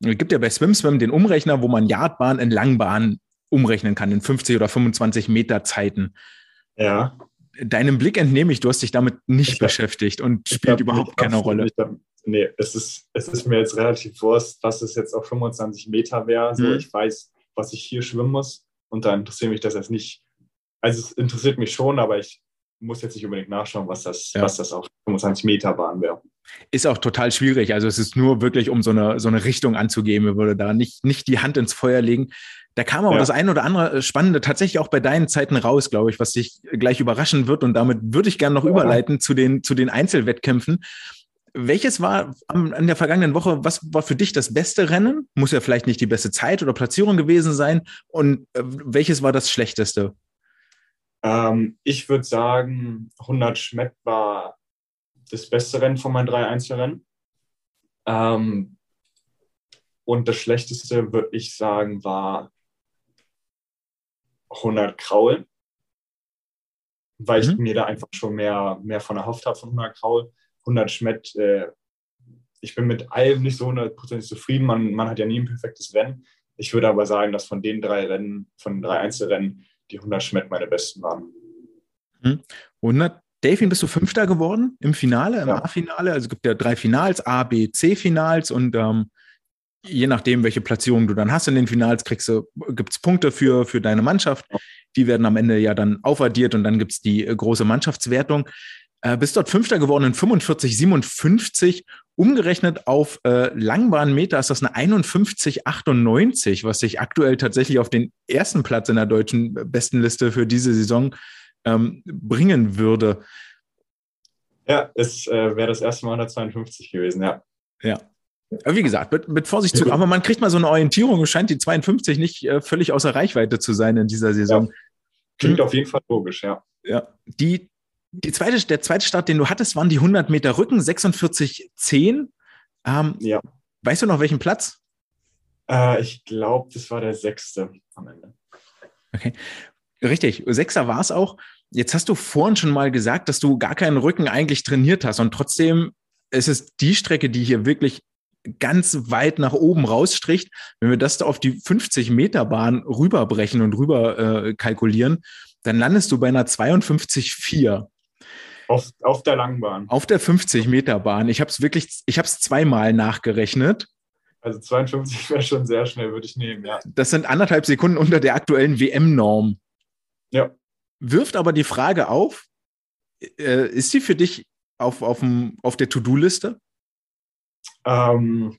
Es gibt ja bei SwimSwim den Umrechner, wo man Yardbahn in Langbahn umrechnen kann, in 50 oder 25 Meter Zeiten. Ja deinem Blick entnehme ich, du hast dich damit nicht ich beschäftigt hab, und spielt überhaupt keine Rolle. Hab, nee, es ist, es ist mir jetzt relativ wurscht, was es jetzt auf 25 Meter wäre. So, mhm. Ich weiß, was ich hier schwimmen muss und da interessiert mich das jetzt nicht. Also es interessiert mich schon, aber ich muss jetzt nicht unbedingt nachschauen, was das, ja. was das auf 25 Meter Bahn wäre. Ist auch total schwierig. Also es ist nur wirklich, um so eine, so eine Richtung anzugeben. Ich würde da nicht, nicht die Hand ins Feuer legen. Da kam aber ja. das eine oder andere Spannende tatsächlich auch bei deinen Zeiten raus, glaube ich, was dich gleich überraschen wird. Und damit würde ich gerne noch ja. überleiten zu den, zu den Einzelwettkämpfen. Welches war am, an der vergangenen Woche, was war für dich das beste Rennen? Muss ja vielleicht nicht die beste Zeit oder Platzierung gewesen sein. Und äh, welches war das schlechteste? Ähm, ich würde sagen, 100 Schmeck war das beste Rennen von meinen drei Einzelrennen. Ähm, und das schlechteste, würde ich sagen, war 100 Kraul, weil mhm. ich mir da einfach schon mehr, mehr von erhofft habe von 100 Kraul. 100 Schmett, äh, ich bin mit allem nicht so hundertprozentig zufrieden. Man, man hat ja nie ein perfektes Rennen. Ich würde aber sagen, dass von den drei Rennen, von den drei Einzelrennen, die 100 Schmett meine besten waren. Mhm. 100 Delfin bist du Fünfter geworden im Finale, im ja. A-Finale. Also es gibt ja drei Finals, A, B, C-Finals und ähm, je nachdem, welche Platzierung du dann hast in den Finals, kriegst du, gibt es Punkte für, für deine Mannschaft. Die werden am Ende ja dann aufaddiert und dann gibt es die äh, große Mannschaftswertung. Äh, bist dort Fünfter geworden in 45, 57. Umgerechnet auf äh, Langbahnmeter ist das eine 51,98, was sich aktuell tatsächlich auf den ersten Platz in der deutschen Bestenliste für diese Saison ähm, bringen würde. Ja, es äh, wäre das erste Mal 152 gewesen, ja. Ja, wie gesagt, mit, mit Vorsicht zu. Aber man kriegt mal so eine Orientierung. Es scheint die 52 nicht äh, völlig außer Reichweite zu sein in dieser Saison. Ja. Klingt hm. auf jeden Fall logisch, ja. Ja. Die, die zweite, der zweite Start, den du hattest, waren die 100 Meter Rücken, 46,10. Ähm, ja. Weißt du noch welchen Platz? Äh, ich glaube, das war der sechste am Ende. Okay. Richtig, Sechser war es auch. Jetzt hast du vorhin schon mal gesagt, dass du gar keinen Rücken eigentlich trainiert hast und trotzdem ist es die Strecke, die hier wirklich ganz weit nach oben rausstricht. Wenn wir das da auf die 50 Meter Bahn rüberbrechen und rüber äh, kalkulieren, dann landest du bei einer 52,4. Auf, auf der Langbahn. Auf der 50 Meter Bahn. Ich habe es wirklich, ich habe es zweimal nachgerechnet. Also 52 wäre schon sehr schnell, würde ich nehmen, ja. Das sind anderthalb Sekunden unter der aktuellen WM-Norm. Ja. Wirft aber die Frage auf, äh, ist sie für dich auf, auf, dem, auf der To-Do-Liste? Ähm,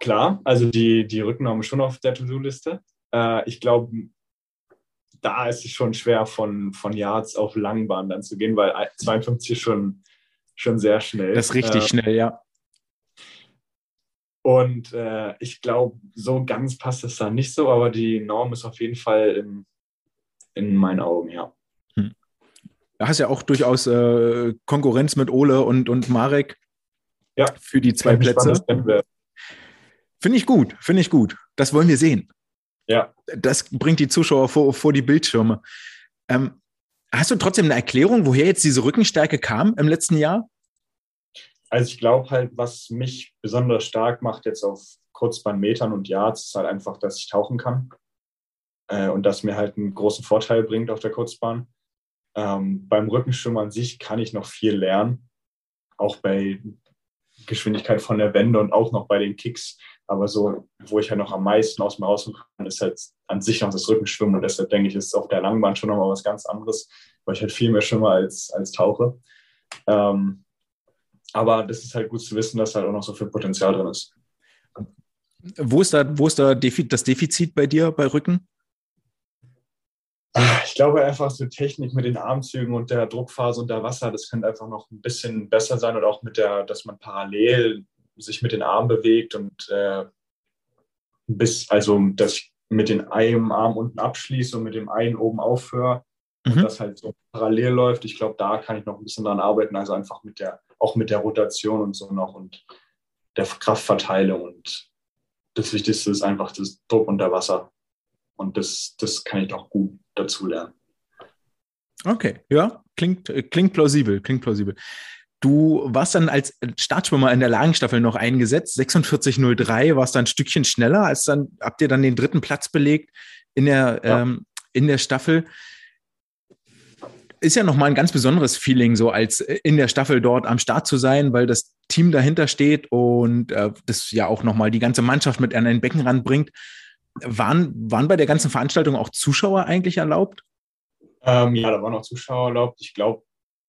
klar, also die, die Rücknahme schon auf der To-Do-Liste. Äh, ich glaube, da ist es schon schwer, von, von Yards auf Langbahn dann zu gehen, weil 52 ist schon, schon sehr schnell. Das ist richtig äh, schnell, ja. Und äh, ich glaube, so ganz passt es da nicht so, aber die Norm ist auf jeden Fall in, in meinen Augen, ja. Hm. Da hast ja auch durchaus äh, Konkurrenz mit Ole und, und Marek ja. für die zwei Plätze. Finde ich gut, finde ich gut. Das wollen wir sehen. Ja. Das bringt die Zuschauer vor, vor die Bildschirme. Ähm, hast du trotzdem eine Erklärung, woher jetzt diese Rückenstärke kam im letzten Jahr? Also ich glaube halt, was mich besonders stark macht jetzt auf Kurzbahnmetern und Yards, ist halt einfach, dass ich tauchen kann. Äh, und das mir halt einen großen Vorteil bringt auf der Kurzbahn. Ähm, beim Rückenschwimmen an sich kann ich noch viel lernen. Auch bei Geschwindigkeit von der Wende und auch noch bei den Kicks. Aber so, wo ich halt noch am meisten aus mir rausholen kann, ist halt an sich noch das Rückenschwimmen. Und deshalb denke ich, ist auf der Langbahn schon nochmal was ganz anderes, weil ich halt viel mehr schwimme als, als tauche. Ähm, aber das ist halt gut zu wissen, dass halt auch noch so viel Potenzial drin ist. Wo ist da, wo ist da das Defizit bei dir bei Rücken? Ich glaube einfach so Technik mit den Armzügen und der Druckphase unter Wasser, das könnte einfach noch ein bisschen besser sein oder auch mit der, dass man parallel sich mit den Armen bewegt und äh, bis, also dass ich mit dem einen Arm unten abschließe und mit dem einen oben aufhöre und mhm. das halt so parallel läuft. Ich glaube, da kann ich noch ein bisschen dran arbeiten, also einfach mit der, auch mit der Rotation und so noch und der Kraftverteilung und das Wichtigste ist einfach das Druck unter Wasser. Und das, das kann ich doch gut dazu lernen. Okay, ja, klingt, klingt plausibel, klingt plausibel. Du warst dann als Startschwimmer in der Lagenstaffel noch eingesetzt, 46,03, warst dann ein Stückchen schneller, als dann habt ihr dann den dritten Platz belegt in der, ja. ähm, in der Staffel. Ist ja nochmal ein ganz besonderes Feeling, so als in der Staffel dort am Start zu sein, weil das Team dahinter steht und äh, das ja auch nochmal die ganze Mannschaft mit an den Beckenrand bringt. Waren, waren bei der ganzen Veranstaltung auch Zuschauer eigentlich erlaubt? Ähm, ja, da waren auch Zuschauer erlaubt. Ich glaube,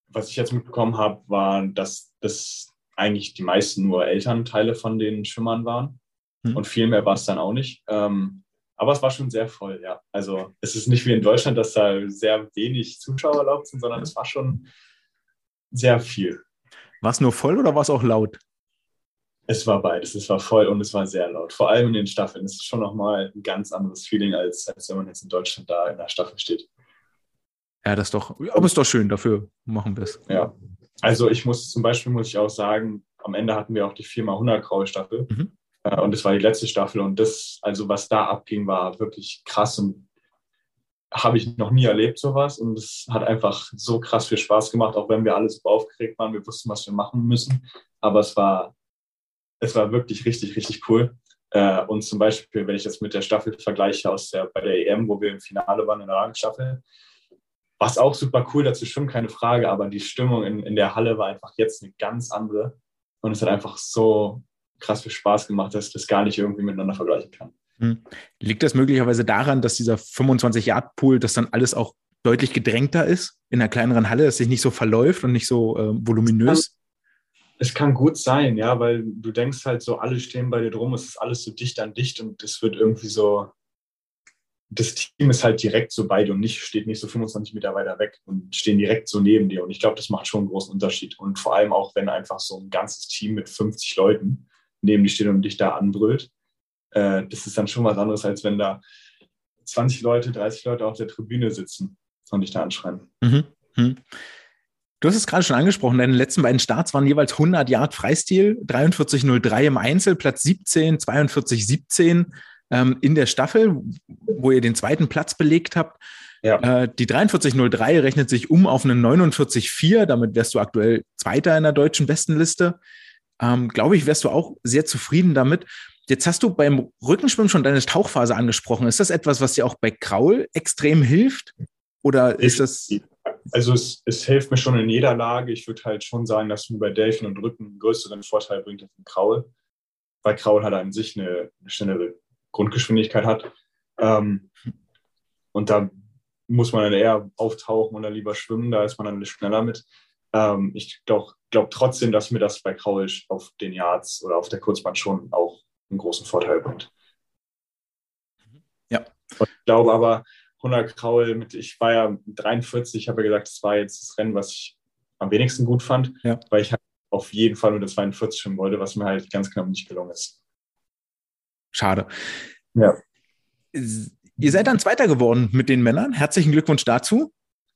was ich jetzt mitbekommen habe, war, dass das eigentlich die meisten nur Elternteile von den Schwimmern waren. Hm. Und viel mehr war es dann auch nicht. Ähm, aber es war schon sehr voll, ja. Also es ist nicht wie in Deutschland, dass da sehr wenig Zuschauer erlaubt sind, sondern es war schon sehr viel. War es nur voll oder war es auch laut? Es war beides. Es war voll und es war sehr laut. Vor allem in den Staffeln. Es ist schon nochmal ein ganz anderes Feeling, als, als wenn man jetzt in Deutschland da in der Staffel steht. Ja, das ist doch, aber ist doch schön, dafür machen wir es. Ja. Also ich muss zum Beispiel muss ich auch sagen, am Ende hatten wir auch die 4x100 graue Staffel. Mhm. Äh, und das war die letzte Staffel. Und das, also was da abging, war wirklich krass und habe ich noch nie erlebt, sowas. Und es hat einfach so krass viel Spaß gemacht, auch wenn wir alle so aufgeregt waren. Wir wussten, was wir machen müssen. Aber es war es war wirklich richtig, richtig cool. Äh, und zum Beispiel, wenn ich jetzt mit der Staffel vergleiche aus der, bei der EM, wo wir im Finale waren in der Rangstaffel, war es auch super cool, dazu stimmt keine Frage, aber die Stimmung in, in der Halle war einfach jetzt eine ganz andere. Und es hat einfach so krass viel Spaß gemacht, dass ich das gar nicht irgendwie miteinander vergleichen kann. Hm. Liegt das möglicherweise daran, dass dieser 25-Yard-Pool, das dann alles auch deutlich gedrängter ist in einer kleineren Halle, dass sich nicht so verläuft und nicht so äh, voluminös? Es kann gut sein, ja, weil du denkst halt so, alle stehen bei dir drum, es ist alles so dicht an dicht und es wird irgendwie so, das Team ist halt direkt so bei dir und nicht, steht nicht so 25 Meter weiter weg und stehen direkt so neben dir. Und ich glaube, das macht schon einen großen Unterschied. Und vor allem auch, wenn einfach so ein ganzes Team mit 50 Leuten neben dir steht und dich da anbrüllt, äh, das ist dann schon was anderes, als wenn da 20 Leute, 30 Leute auf der Tribüne sitzen und dich da anschreien. Mhm. Mhm. Du hast es gerade schon angesprochen, deine letzten beiden Starts waren jeweils 100 Yard Freistil, 43,03 im Einzel, Platz 17, 42,17 ähm, in der Staffel, wo ihr den zweiten Platz belegt habt. Ja. Äh, die 43,03 rechnet sich um auf einen 49,4, damit wärst du aktuell Zweiter in der deutschen Bestenliste. Ähm, Glaube ich, wärst du auch sehr zufrieden damit. Jetzt hast du beim Rückenschwimmen schon deine Tauchphase angesprochen. Ist das etwas, was dir auch bei Kraul extrem hilft? Oder ist das also es, es, hilft mir schon in jeder Lage. Ich würde halt schon sagen, dass mir bei Delfin und Rücken einen größeren Vorteil bringt als im Kraul, weil Kraul halt an sich eine, eine schnellere Grundgeschwindigkeit hat. Ähm, und da muss man dann eher auftauchen und dann lieber schwimmen, da ist man dann schneller mit. Ähm, ich glaube glaub trotzdem, dass mir das bei Kraul auf den Yards oder auf der Kurzbahn schon auch einen großen Vorteil bringt. Ja. Und ich glaube aber, 100 Kraul mit, ich war ja 43, ich habe ja gesagt, das war jetzt das Rennen, was ich am wenigsten gut fand, ja. weil ich halt auf jeden Fall nur das 42 schwimmen wollte, was mir halt ganz knapp nicht gelungen ist. Schade. Ja. Ihr seid dann Zweiter geworden mit den Männern. Herzlichen Glückwunsch dazu.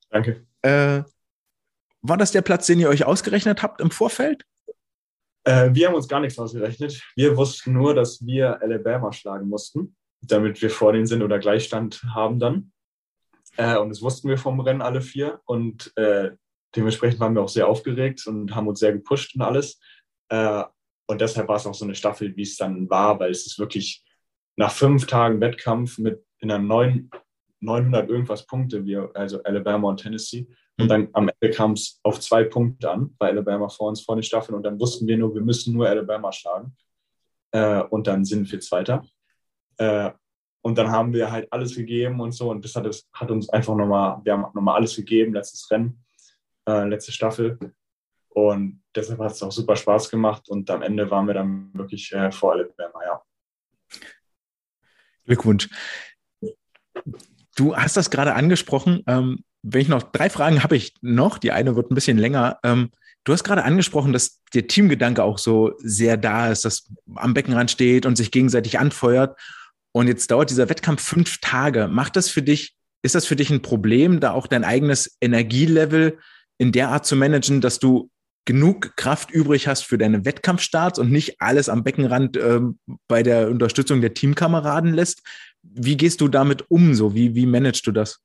Danke. Äh, war das der Platz, den ihr euch ausgerechnet habt im Vorfeld? Äh, wir haben uns gar nichts ausgerechnet. Wir wussten nur, dass wir Alabama schlagen mussten, damit wir vor denen sind oder Gleichstand haben dann. Äh, und das wussten wir vom Rennen alle vier. Und äh, dementsprechend waren wir auch sehr aufgeregt und haben uns sehr gepusht und alles. Äh, und deshalb war es auch so eine Staffel, wie es dann war, weil es ist wirklich nach fünf Tagen Wettkampf mit in einer neun, 900 irgendwas Punkte, wir, also Alabama und Tennessee. Und dann am Ende kam es auf zwei Punkte an, bei Alabama vor uns vor den Staffeln. Und dann wussten wir nur, wir müssen nur Alabama schlagen. Äh, und dann sind wir Zweiter. Äh, und dann haben wir halt alles gegeben und so. Und das hat, das hat uns einfach nochmal, wir haben nochmal alles gegeben, letztes Rennen, äh, letzte Staffel. Und deshalb hat es auch super Spaß gemacht. Und am Ende waren wir dann wirklich äh, vor Alabama, ja. Glückwunsch. Du hast das gerade angesprochen. Ähm, wenn ich noch drei Fragen habe ich noch, die eine wird ein bisschen länger. Ähm, du hast gerade angesprochen, dass der Teamgedanke auch so sehr da ist, dass am Beckenrand steht und sich gegenseitig anfeuert. Und jetzt dauert dieser Wettkampf fünf Tage. Macht das für dich, ist das für dich ein Problem, da auch dein eigenes Energielevel in der Art zu managen, dass du genug Kraft übrig hast für deine Wettkampfstarts und nicht alles am Beckenrand äh, bei der Unterstützung der Teamkameraden lässt. Wie gehst du damit um? So, wie, wie managst du das?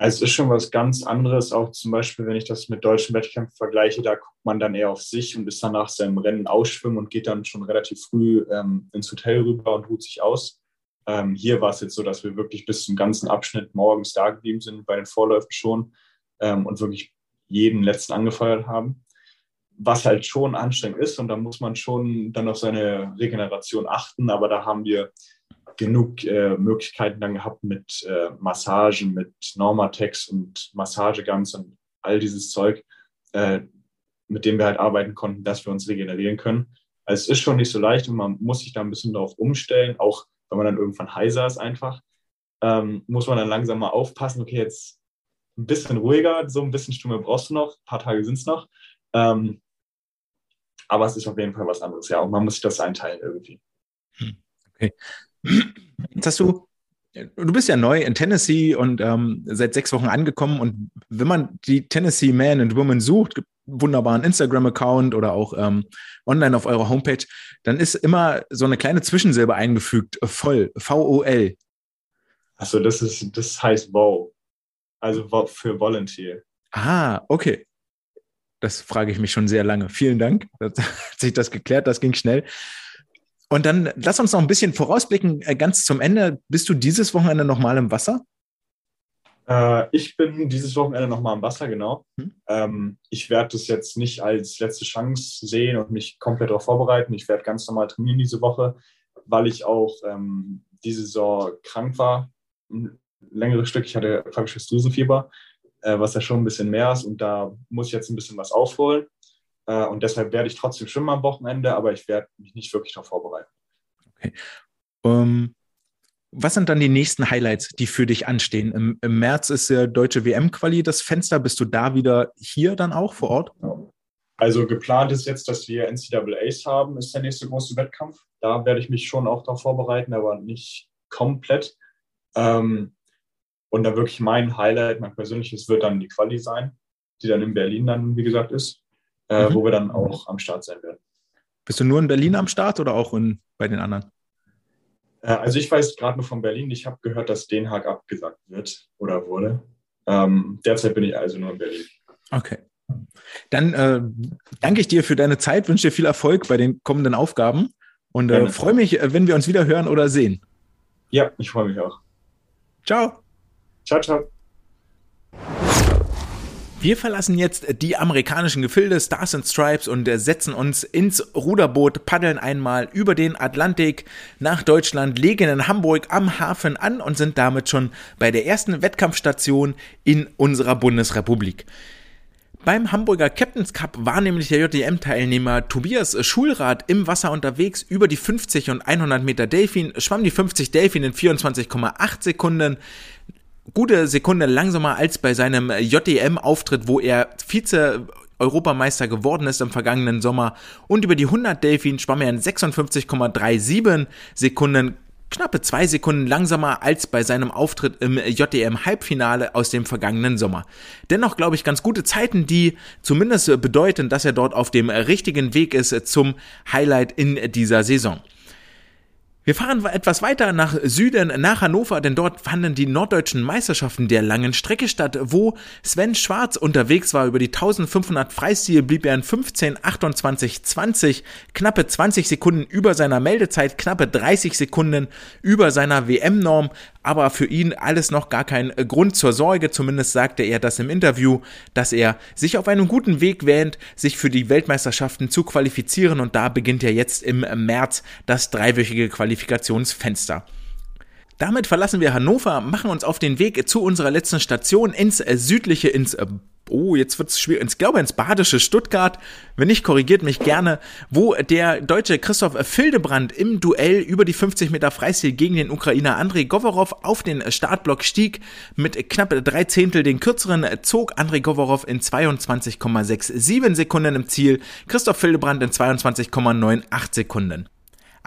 Also es ist schon was ganz anderes, auch zum Beispiel, wenn ich das mit deutschen Wettkämpfen vergleiche, da guckt man dann eher auf sich und ist dann nach seinem Rennen ausschwimmen und geht dann schon relativ früh ähm, ins Hotel rüber und ruht sich aus. Ähm, hier war es jetzt so, dass wir wirklich bis zum ganzen Abschnitt morgens da geblieben sind, bei den Vorläufen schon ähm, und wirklich jeden letzten angefeuert haben. Was halt schon anstrengend ist und da muss man schon dann auf seine Regeneration achten, aber da haben wir genug äh, Möglichkeiten dann gehabt mit äh, Massagen, mit Normatex und Massageguns und all dieses Zeug, äh, mit dem wir halt arbeiten konnten, dass wir uns regenerieren können. Also es ist schon nicht so leicht und man muss sich da ein bisschen darauf umstellen, auch wenn man dann irgendwann heiser ist einfach, ähm, muss man dann langsam mal aufpassen, okay, jetzt ein bisschen ruhiger, so ein bisschen Stimme brauchst du noch, ein paar Tage sind es noch. Ähm, aber es ist auf jeden Fall was anderes, ja, und man muss sich das einteilen irgendwie. Hm, okay. Jetzt hast du, du bist ja neu in Tennessee und ähm, seit sechs Wochen angekommen. Und wenn man die Tennessee Men and Women sucht, gibt wunderbaren Instagram-Account oder auch ähm, online auf eurer Homepage, dann ist immer so eine kleine Zwischensilbe eingefügt, voll, V-O-L. Achso, das ist, das heißt VO. Also für Volunteer. Ah, okay. Das frage ich mich schon sehr lange. Vielen Dank. Hat sich das geklärt, das ging schnell. Und dann lass uns noch ein bisschen vorausblicken, äh, ganz zum Ende. Bist du dieses Wochenende nochmal im Wasser? Äh, ich bin dieses Wochenende nochmal im Wasser, genau. Hm. Ähm, ich werde das jetzt nicht als letzte Chance sehen und mich komplett darauf vorbereiten. Ich werde ganz normal trainieren diese Woche, weil ich auch ähm, diese Saison krank war. Ein längeres Stück. Ich hatte faktisches Drüsenfieber, äh, was ja schon ein bisschen mehr ist. Und da muss ich jetzt ein bisschen was aufholen. Äh, und deshalb werde ich trotzdem schwimmen am Wochenende, aber ich werde mich nicht wirklich darauf vorbereiten. Okay. Um, ähm, was sind dann die nächsten Highlights, die für dich anstehen? Im, im März ist der deutsche WM-Quali das Fenster. Bist du da wieder hier dann auch vor Ort? Also geplant ist jetzt, dass wir NCAAs haben, ist der nächste große Wettkampf. Da werde ich mich schon auch darauf vorbereiten, aber nicht komplett. Ähm, und da wirklich mein Highlight, mein persönliches, wird dann die Quali sein, die dann in Berlin dann, wie gesagt, ist äh, mhm. wo wir dann auch am Start sein werden. Bist du nur in Berlin am Start oder auch in, bei den anderen? Äh, also ich weiß gerade nur von Berlin. Ich habe gehört, dass Den Haag abgesagt wird oder wurde. Ähm, derzeit bin ich also nur in Berlin. Okay. Dann äh, danke ich dir für deine Zeit, wünsche dir viel Erfolg bei den kommenden Aufgaben und äh, freue mich, äh, wenn wir uns wieder hören oder sehen. Ja, ich freue mich auch. Ciao. Ciao, ciao. Wir verlassen jetzt die amerikanischen Gefilde Stars and Stripes und setzen uns ins Ruderboot, paddeln einmal über den Atlantik nach Deutschland, legen in Hamburg am Hafen an und sind damit schon bei der ersten Wettkampfstation in unserer Bundesrepublik. Beim Hamburger Captains Cup war nämlich der JDM-Teilnehmer Tobias Schulrath im Wasser unterwegs über die 50 und 100 Meter Delfin, schwamm die 50 Delfin in 24,8 Sekunden, gute Sekunde langsamer als bei seinem JDM-Auftritt, wo er Vize Europameister geworden ist im vergangenen Sommer und über die 100 Delfin schwamm er in 56,37 Sekunden knappe zwei Sekunden langsamer als bei seinem Auftritt im JDM Halbfinale aus dem vergangenen Sommer. Dennoch glaube ich ganz gute Zeiten, die zumindest bedeuten, dass er dort auf dem richtigen Weg ist zum Highlight in dieser Saison. Wir fahren etwas weiter nach Süden, nach Hannover, denn dort fanden die norddeutschen Meisterschaften der langen Strecke statt, wo Sven Schwarz unterwegs war. Über die 1500 Freistil blieb er in 15, 28, 20, knappe 20 Sekunden über seiner Meldezeit, knappe 30 Sekunden über seiner WM-Norm aber für ihn alles noch gar kein äh, Grund zur Sorge. Zumindest sagte er das im Interview, dass er sich auf einem guten Weg wähnt, sich für die Weltmeisterschaften zu qualifizieren und da beginnt ja jetzt im März das dreiwöchige Qualifikationsfenster. Damit verlassen wir Hannover, machen uns auf den Weg zu unserer letzten Station ins äh, südliche, ins äh, oh, jetzt wird's schwierig, ich glaube ins badische Stuttgart, wenn nicht, korrigiert mich gerne, wo der deutsche Christoph Fildebrand im Duell über die 50 Meter Freistil gegen den Ukrainer Andrei Govorov auf den Startblock stieg, mit knapp drei Zehntel den kürzeren zog Andrei Govorov in 22,67 Sekunden im Ziel, Christoph Fildebrand in 22,98 Sekunden.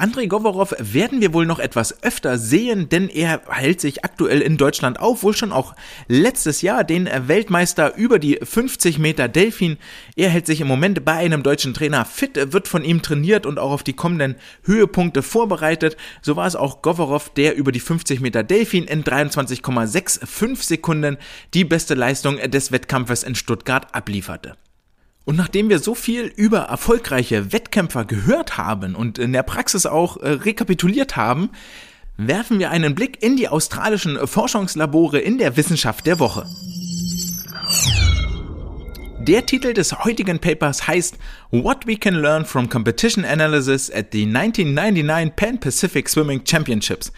Andrei Govorov werden wir wohl noch etwas öfter sehen, denn er hält sich aktuell in Deutschland auf, wohl schon auch letztes Jahr den Weltmeister über die 50 Meter Delfin. Er hält sich im Moment bei einem deutschen Trainer fit, wird von ihm trainiert und auch auf die kommenden Höhepunkte vorbereitet. So war es auch Govorov, der über die 50 Meter Delfin in 23,65 Sekunden die beste Leistung des Wettkampfes in Stuttgart ablieferte. Und nachdem wir so viel über erfolgreiche Wettkämpfer gehört haben und in der Praxis auch äh, rekapituliert haben, werfen wir einen Blick in die australischen Forschungslabore in der Wissenschaft der Woche. Der Titel des heutigen Papers heißt What We Can Learn from Competition Analysis at the 1999 Pan Pacific Swimming Championships.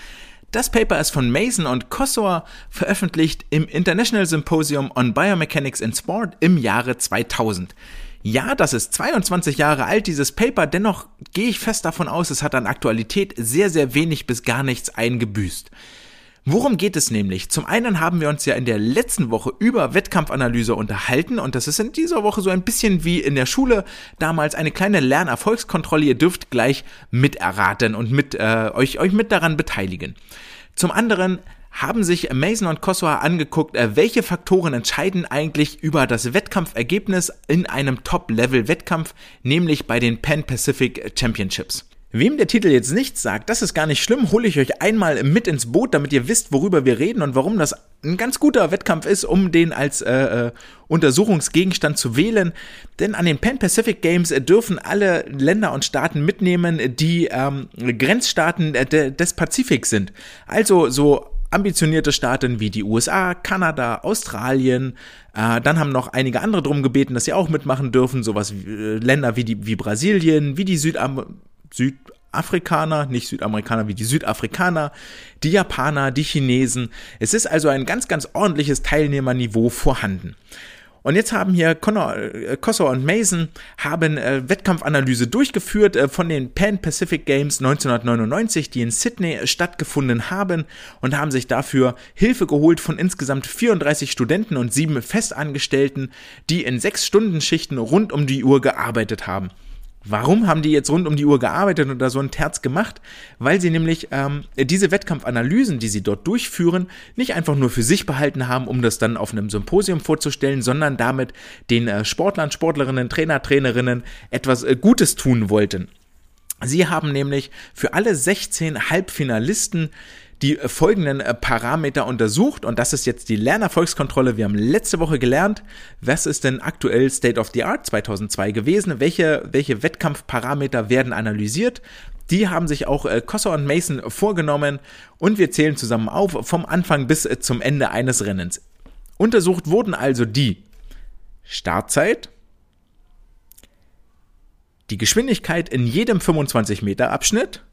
Das Paper ist von Mason und Kossor veröffentlicht im International Symposium on Biomechanics in Sport im Jahre 2000. Ja, das ist 22 Jahre alt, dieses Paper, dennoch gehe ich fest davon aus, es hat an Aktualität sehr, sehr wenig bis gar nichts eingebüßt. Worum geht es nämlich? Zum einen haben wir uns ja in der letzten Woche über Wettkampfanalyse unterhalten und das ist in dieser Woche so ein bisschen wie in der Schule damals eine kleine Lernerfolgskontrolle. Ihr dürft gleich miterraten und mit äh, euch euch mit daran beteiligen. Zum anderen haben sich Mason und Kosoa angeguckt, äh, welche Faktoren entscheiden eigentlich über das Wettkampfergebnis in einem Top-Level-Wettkampf, nämlich bei den Pan Pacific Championships. Wem der Titel jetzt nichts sagt, das ist gar nicht schlimm, hole ich euch einmal mit ins Boot, damit ihr wisst, worüber wir reden und warum das ein ganz guter Wettkampf ist, um den als äh, äh, Untersuchungsgegenstand zu wählen. Denn an den Pan Pacific Games dürfen alle Länder und Staaten mitnehmen, die ähm, Grenzstaaten de des Pazifiks sind. Also so ambitionierte Staaten wie die USA, Kanada, Australien, äh, dann haben noch einige andere drum gebeten, dass sie auch mitmachen dürfen, sowas wie äh, Länder wie die wie Brasilien, wie die Südam Südafrikaner, nicht Südamerikaner wie die Südafrikaner, die Japaner, die Chinesen. Es ist also ein ganz, ganz ordentliches Teilnehmerniveau vorhanden. Und jetzt haben hier Connor, äh, und Mason haben äh, Wettkampfanalyse durchgeführt äh, von den Pan Pacific Games 1999, die in Sydney stattgefunden haben und haben sich dafür Hilfe geholt von insgesamt 34 Studenten und sieben Festangestellten, die in sechs Stunden Schichten rund um die Uhr gearbeitet haben. Warum haben die jetzt rund um die Uhr gearbeitet und da so ein Terz gemacht? Weil sie nämlich ähm, diese Wettkampfanalysen, die sie dort durchführen, nicht einfach nur für sich behalten haben, um das dann auf einem Symposium vorzustellen, sondern damit den äh, Sportlern, Sportlerinnen, Trainer, Trainerinnen etwas äh, Gutes tun wollten. Sie haben nämlich für alle 16 Halbfinalisten die folgenden äh, Parameter untersucht und das ist jetzt die Lernerfolgskontrolle. Wir haben letzte Woche gelernt, was ist denn aktuell State of the Art 2002 gewesen, welche, welche Wettkampfparameter werden analysiert. Die haben sich auch äh, Kossa und Mason vorgenommen und wir zählen zusammen auf vom Anfang bis äh, zum Ende eines Rennens. Untersucht wurden also die Startzeit, die Geschwindigkeit in jedem 25 Meter Abschnitt,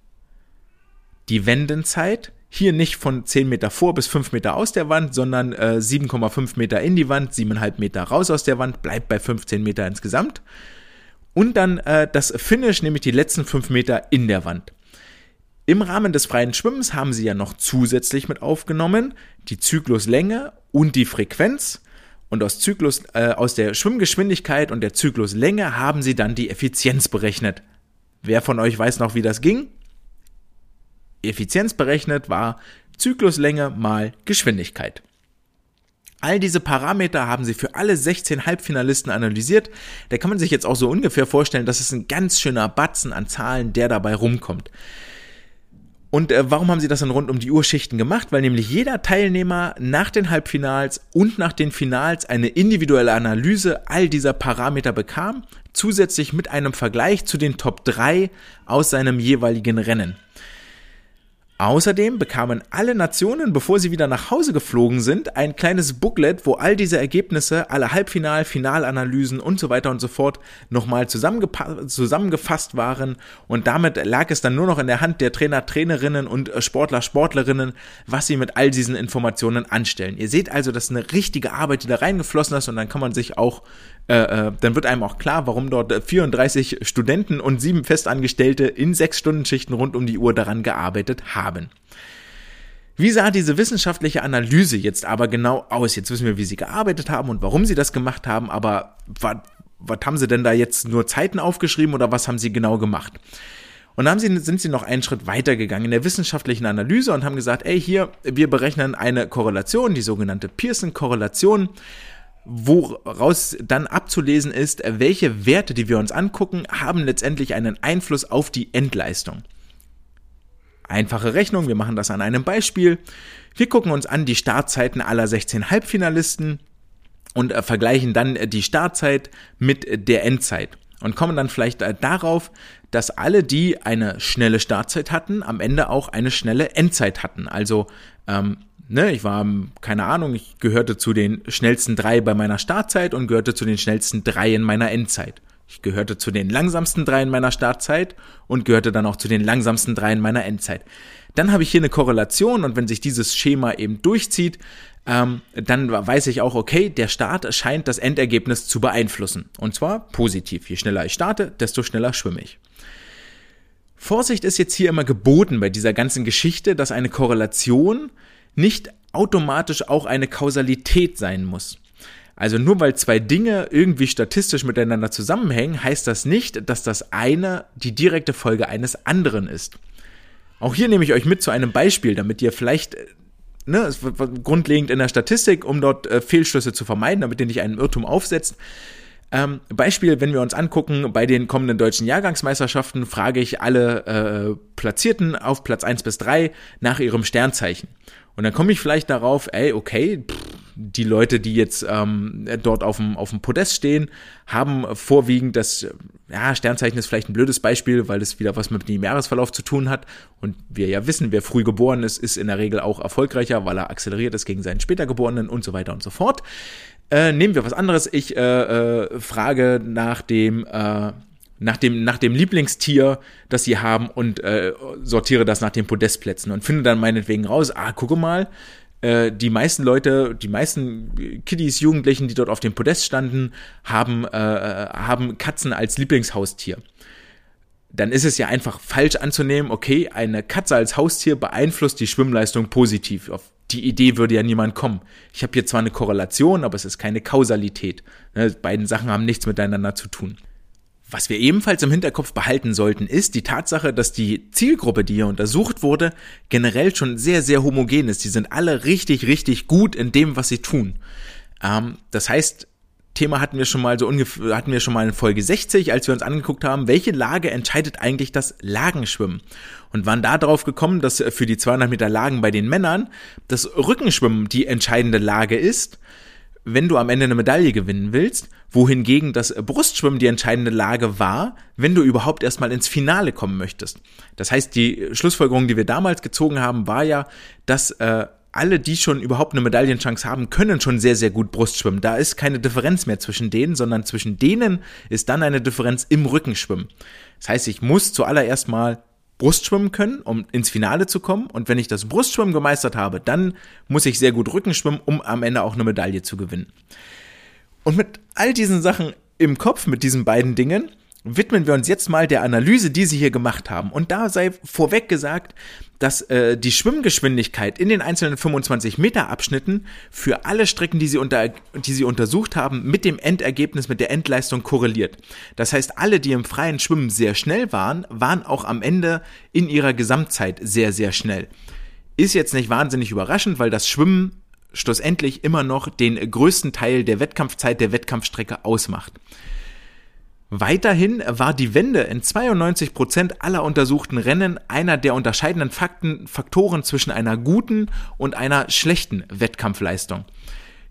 die Wendenzeit, hier nicht von 10 Meter vor bis 5 Meter aus der Wand, sondern äh, 7,5 Meter in die Wand, 7,5 Meter raus aus der Wand, bleibt bei 15 Meter insgesamt. Und dann äh, das Finish, nämlich die letzten 5 Meter in der Wand. Im Rahmen des freien Schwimmens haben sie ja noch zusätzlich mit aufgenommen die Zykluslänge und die Frequenz. Und aus, Zyklus, äh, aus der Schwimmgeschwindigkeit und der Zykluslänge haben sie dann die Effizienz berechnet. Wer von euch weiß noch, wie das ging? Effizienz berechnet war Zykluslänge mal Geschwindigkeit. All diese Parameter haben sie für alle 16 Halbfinalisten analysiert. Da kann man sich jetzt auch so ungefähr vorstellen, dass es ein ganz schöner Batzen an Zahlen, der dabei rumkommt. Und äh, warum haben sie das dann rund um die Uhr-Schichten gemacht? Weil nämlich jeder Teilnehmer nach den Halbfinals und nach den Finals eine individuelle Analyse all dieser Parameter bekam, zusätzlich mit einem Vergleich zu den Top 3 aus seinem jeweiligen Rennen. Außerdem bekamen alle Nationen, bevor sie wieder nach Hause geflogen sind, ein kleines Booklet, wo all diese Ergebnisse, alle Halbfinal, Finalanalysen und so weiter und so fort nochmal zusammengefasst waren. Und damit lag es dann nur noch in der Hand der Trainer, Trainerinnen und Sportler, Sportlerinnen, was sie mit all diesen Informationen anstellen. Ihr seht also, das ist eine richtige Arbeit, die da reingeflossen ist und dann kann man sich auch äh, äh, dann wird einem auch klar, warum dort 34 Studenten und sieben Festangestellte in sechs Stunden Schichten rund um die Uhr daran gearbeitet haben. Wie sah diese wissenschaftliche Analyse jetzt aber genau aus? Jetzt wissen wir, wie sie gearbeitet haben und warum sie das gemacht haben, aber was, was haben sie denn da jetzt nur Zeiten aufgeschrieben oder was haben sie genau gemacht? Und dann sie, sind sie noch einen Schritt weiter gegangen in der wissenschaftlichen Analyse und haben gesagt, ey, hier, wir berechnen eine Korrelation, die sogenannte Pearson-Korrelation, woraus dann abzulesen ist, welche Werte, die wir uns angucken, haben letztendlich einen Einfluss auf die Endleistung. Einfache Rechnung, wir machen das an einem Beispiel. Wir gucken uns an die Startzeiten aller 16 Halbfinalisten und äh, vergleichen dann äh, die Startzeit mit der Endzeit und kommen dann vielleicht äh, darauf, dass alle, die eine schnelle Startzeit hatten, am Ende auch eine schnelle Endzeit hatten. Also, ähm, ne, ich war, keine Ahnung, ich gehörte zu den schnellsten drei bei meiner Startzeit und gehörte zu den schnellsten drei in meiner Endzeit. Ich gehörte zu den langsamsten drei in meiner Startzeit und gehörte dann auch zu den langsamsten drei in meiner Endzeit. Dann habe ich hier eine Korrelation und wenn sich dieses Schema eben durchzieht, ähm, dann weiß ich auch, okay, der Start scheint das Endergebnis zu beeinflussen. Und zwar positiv. Je schneller ich starte, desto schneller schwimme ich. Vorsicht ist jetzt hier immer geboten bei dieser ganzen Geschichte, dass eine Korrelation nicht automatisch auch eine Kausalität sein muss. Also nur weil zwei Dinge irgendwie statistisch miteinander zusammenhängen, heißt das nicht, dass das eine die direkte Folge eines anderen ist. Auch hier nehme ich euch mit zu einem Beispiel, damit ihr vielleicht ne, grundlegend in der Statistik, um dort äh, Fehlschlüsse zu vermeiden, damit ihr nicht einen Irrtum aufsetzt. Ähm, Beispiel, wenn wir uns angucken, bei den kommenden deutschen Jahrgangsmeisterschaften frage ich alle äh, Platzierten auf Platz 1 bis 3 nach ihrem Sternzeichen. Und dann komme ich vielleicht darauf, ey, okay, pff, die Leute, die jetzt ähm, dort auf dem, auf dem Podest stehen, haben vorwiegend das, ja, Sternzeichen ist vielleicht ein blödes Beispiel, weil das wieder was mit dem Jahresverlauf zu tun hat. Und wir ja wissen, wer früh geboren ist, ist in der Regel auch erfolgreicher, weil er akzeleriert ist gegen seinen später Geborenen und so weiter und so fort. Äh, nehmen wir was anderes. Ich äh, äh, frage nach dem, äh, nach dem, nach dem Lieblingstier, das sie haben und äh, sortiere das nach den Podestplätzen und finde dann meinetwegen raus, ah, gucke mal, äh, die meisten Leute, die meisten Kiddies, Jugendlichen, die dort auf dem Podest standen, haben, äh, haben Katzen als Lieblingshaustier. Dann ist es ja einfach falsch anzunehmen, okay, eine Katze als Haustier beeinflusst die Schwimmleistung positiv. Auf die Idee würde ja niemand kommen. Ich habe hier zwar eine Korrelation, aber es ist keine Kausalität. Ne, beiden Sachen haben nichts miteinander zu tun. Was wir ebenfalls im Hinterkopf behalten sollten, ist die Tatsache, dass die Zielgruppe, die hier untersucht wurde, generell schon sehr, sehr homogen ist. Die sind alle richtig, richtig gut in dem, was sie tun. Ähm, das heißt, Thema hatten wir schon mal so ungefähr, hatten wir schon mal in Folge 60, als wir uns angeguckt haben, welche Lage entscheidet eigentlich das Lagenschwimmen? Und waren da drauf gekommen, dass für die 200 Meter Lagen bei den Männern das Rückenschwimmen die entscheidende Lage ist wenn du am Ende eine Medaille gewinnen willst, wohingegen das Brustschwimmen die entscheidende Lage war, wenn du überhaupt erstmal ins Finale kommen möchtest. Das heißt, die Schlussfolgerung, die wir damals gezogen haben, war ja, dass äh, alle, die schon überhaupt eine Medaillenchance haben, können schon sehr, sehr gut Brustschwimmen. Da ist keine Differenz mehr zwischen denen, sondern zwischen denen ist dann eine Differenz im Rückenschwimmen. Das heißt, ich muss zuallererst mal Brustschwimmen können, um ins Finale zu kommen. Und wenn ich das Brustschwimmen gemeistert habe, dann muss ich sehr gut Rücken schwimmen, um am Ende auch eine Medaille zu gewinnen. Und mit all diesen Sachen im Kopf, mit diesen beiden Dingen, widmen wir uns jetzt mal der Analyse, die sie hier gemacht haben. Und da sei vorweg gesagt, dass äh, die Schwimmgeschwindigkeit in den einzelnen 25 Meter Abschnitten für alle Strecken, die sie, unter, die sie untersucht haben, mit dem Endergebnis, mit der Endleistung korreliert. Das heißt, alle, die im freien Schwimmen sehr schnell waren, waren auch am Ende in ihrer Gesamtzeit sehr, sehr schnell. Ist jetzt nicht wahnsinnig überraschend, weil das Schwimmen schlussendlich immer noch den größten Teil der Wettkampfzeit der Wettkampfstrecke ausmacht. Weiterhin war die Wende in 92 Prozent aller untersuchten Rennen einer der unterscheidenden Fakten, Faktoren zwischen einer guten und einer schlechten Wettkampfleistung.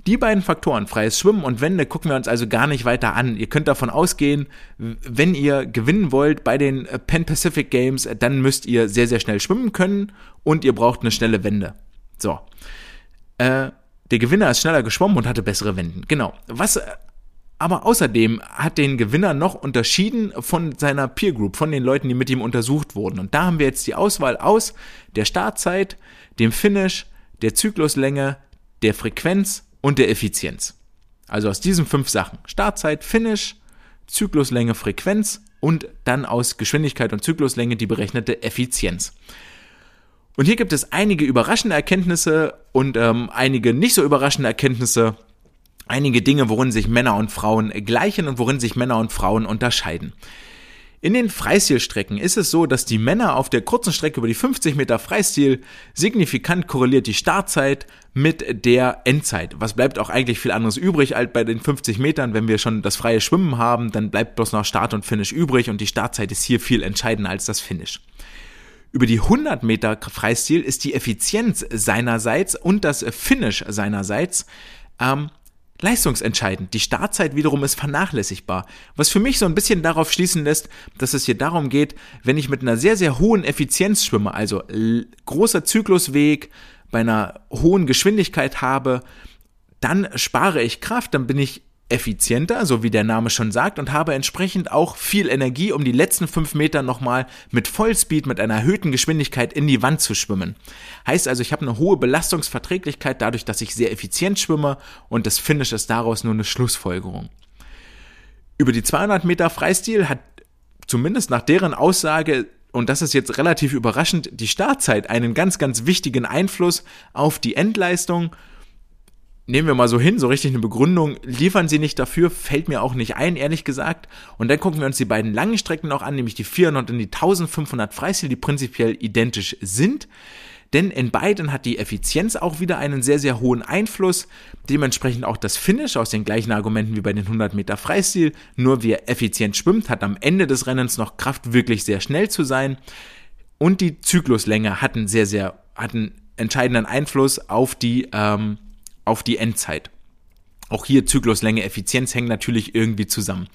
Die beiden Faktoren, freies Schwimmen und Wende, gucken wir uns also gar nicht weiter an. Ihr könnt davon ausgehen, wenn ihr gewinnen wollt bei den Pan Pacific Games, dann müsst ihr sehr, sehr schnell schwimmen können und ihr braucht eine schnelle Wende. So. Äh, der Gewinner ist schneller geschwommen und hatte bessere Wenden. Genau. Was aber außerdem hat den Gewinner noch unterschieden von seiner Peer Group, von den Leuten, die mit ihm untersucht wurden. Und da haben wir jetzt die Auswahl aus der Startzeit, dem Finish, der Zykluslänge, der Frequenz und der Effizienz. Also aus diesen fünf Sachen. Startzeit, Finish, Zykluslänge, Frequenz und dann aus Geschwindigkeit und Zykluslänge die berechnete Effizienz. Und hier gibt es einige überraschende Erkenntnisse und ähm, einige nicht so überraschende Erkenntnisse einige Dinge, worin sich Männer und Frauen gleichen und worin sich Männer und Frauen unterscheiden. In den Freistilstrecken ist es so, dass die Männer auf der kurzen Strecke über die 50 Meter Freistil signifikant korreliert die Startzeit mit der Endzeit. Was bleibt auch eigentlich viel anderes übrig als bei den 50 Metern? Wenn wir schon das freie Schwimmen haben, dann bleibt bloß noch Start und Finish übrig und die Startzeit ist hier viel entscheidender als das Finish. Über die 100 Meter Freistil ist die Effizienz seinerseits und das Finish seinerseits ähm, leistungsentscheidend. Die Startzeit wiederum ist vernachlässigbar. Was für mich so ein bisschen darauf schließen lässt, dass es hier darum geht, wenn ich mit einer sehr, sehr hohen Effizienz schwimme, also großer Zyklusweg bei einer hohen Geschwindigkeit habe, dann spare ich Kraft, dann bin ich effizienter, so wie der Name schon sagt, und habe entsprechend auch viel Energie, um die letzten fünf Meter nochmal mit Vollspeed, mit einer erhöhten Geschwindigkeit in die Wand zu schwimmen. Heißt also, ich habe eine hohe Belastungsverträglichkeit dadurch, dass ich sehr effizient schwimme und das Finish ist daraus nur eine Schlussfolgerung. Über die 200 Meter Freistil hat zumindest nach deren Aussage und das ist jetzt relativ überraschend, die Startzeit einen ganz, ganz wichtigen Einfluss auf die Endleistung nehmen wir mal so hin, so richtig eine Begründung liefern sie nicht dafür, fällt mir auch nicht ein, ehrlich gesagt. Und dann gucken wir uns die beiden langen Strecken noch an, nämlich die 400 und die 1500 Freistil, die prinzipiell identisch sind. Denn in beiden hat die Effizienz auch wieder einen sehr, sehr hohen Einfluss. Dementsprechend auch das Finish aus den gleichen Argumenten wie bei den 100 Meter Freistil. Nur wer effizient schwimmt, hat am Ende des Rennens noch Kraft, wirklich sehr schnell zu sein. Und die Zykluslänge hat einen sehr, sehr, hat einen entscheidenden Einfluss auf die, ähm, auf die Endzeit. Auch hier Zykluslänge, Effizienz hängen natürlich irgendwie zusammen.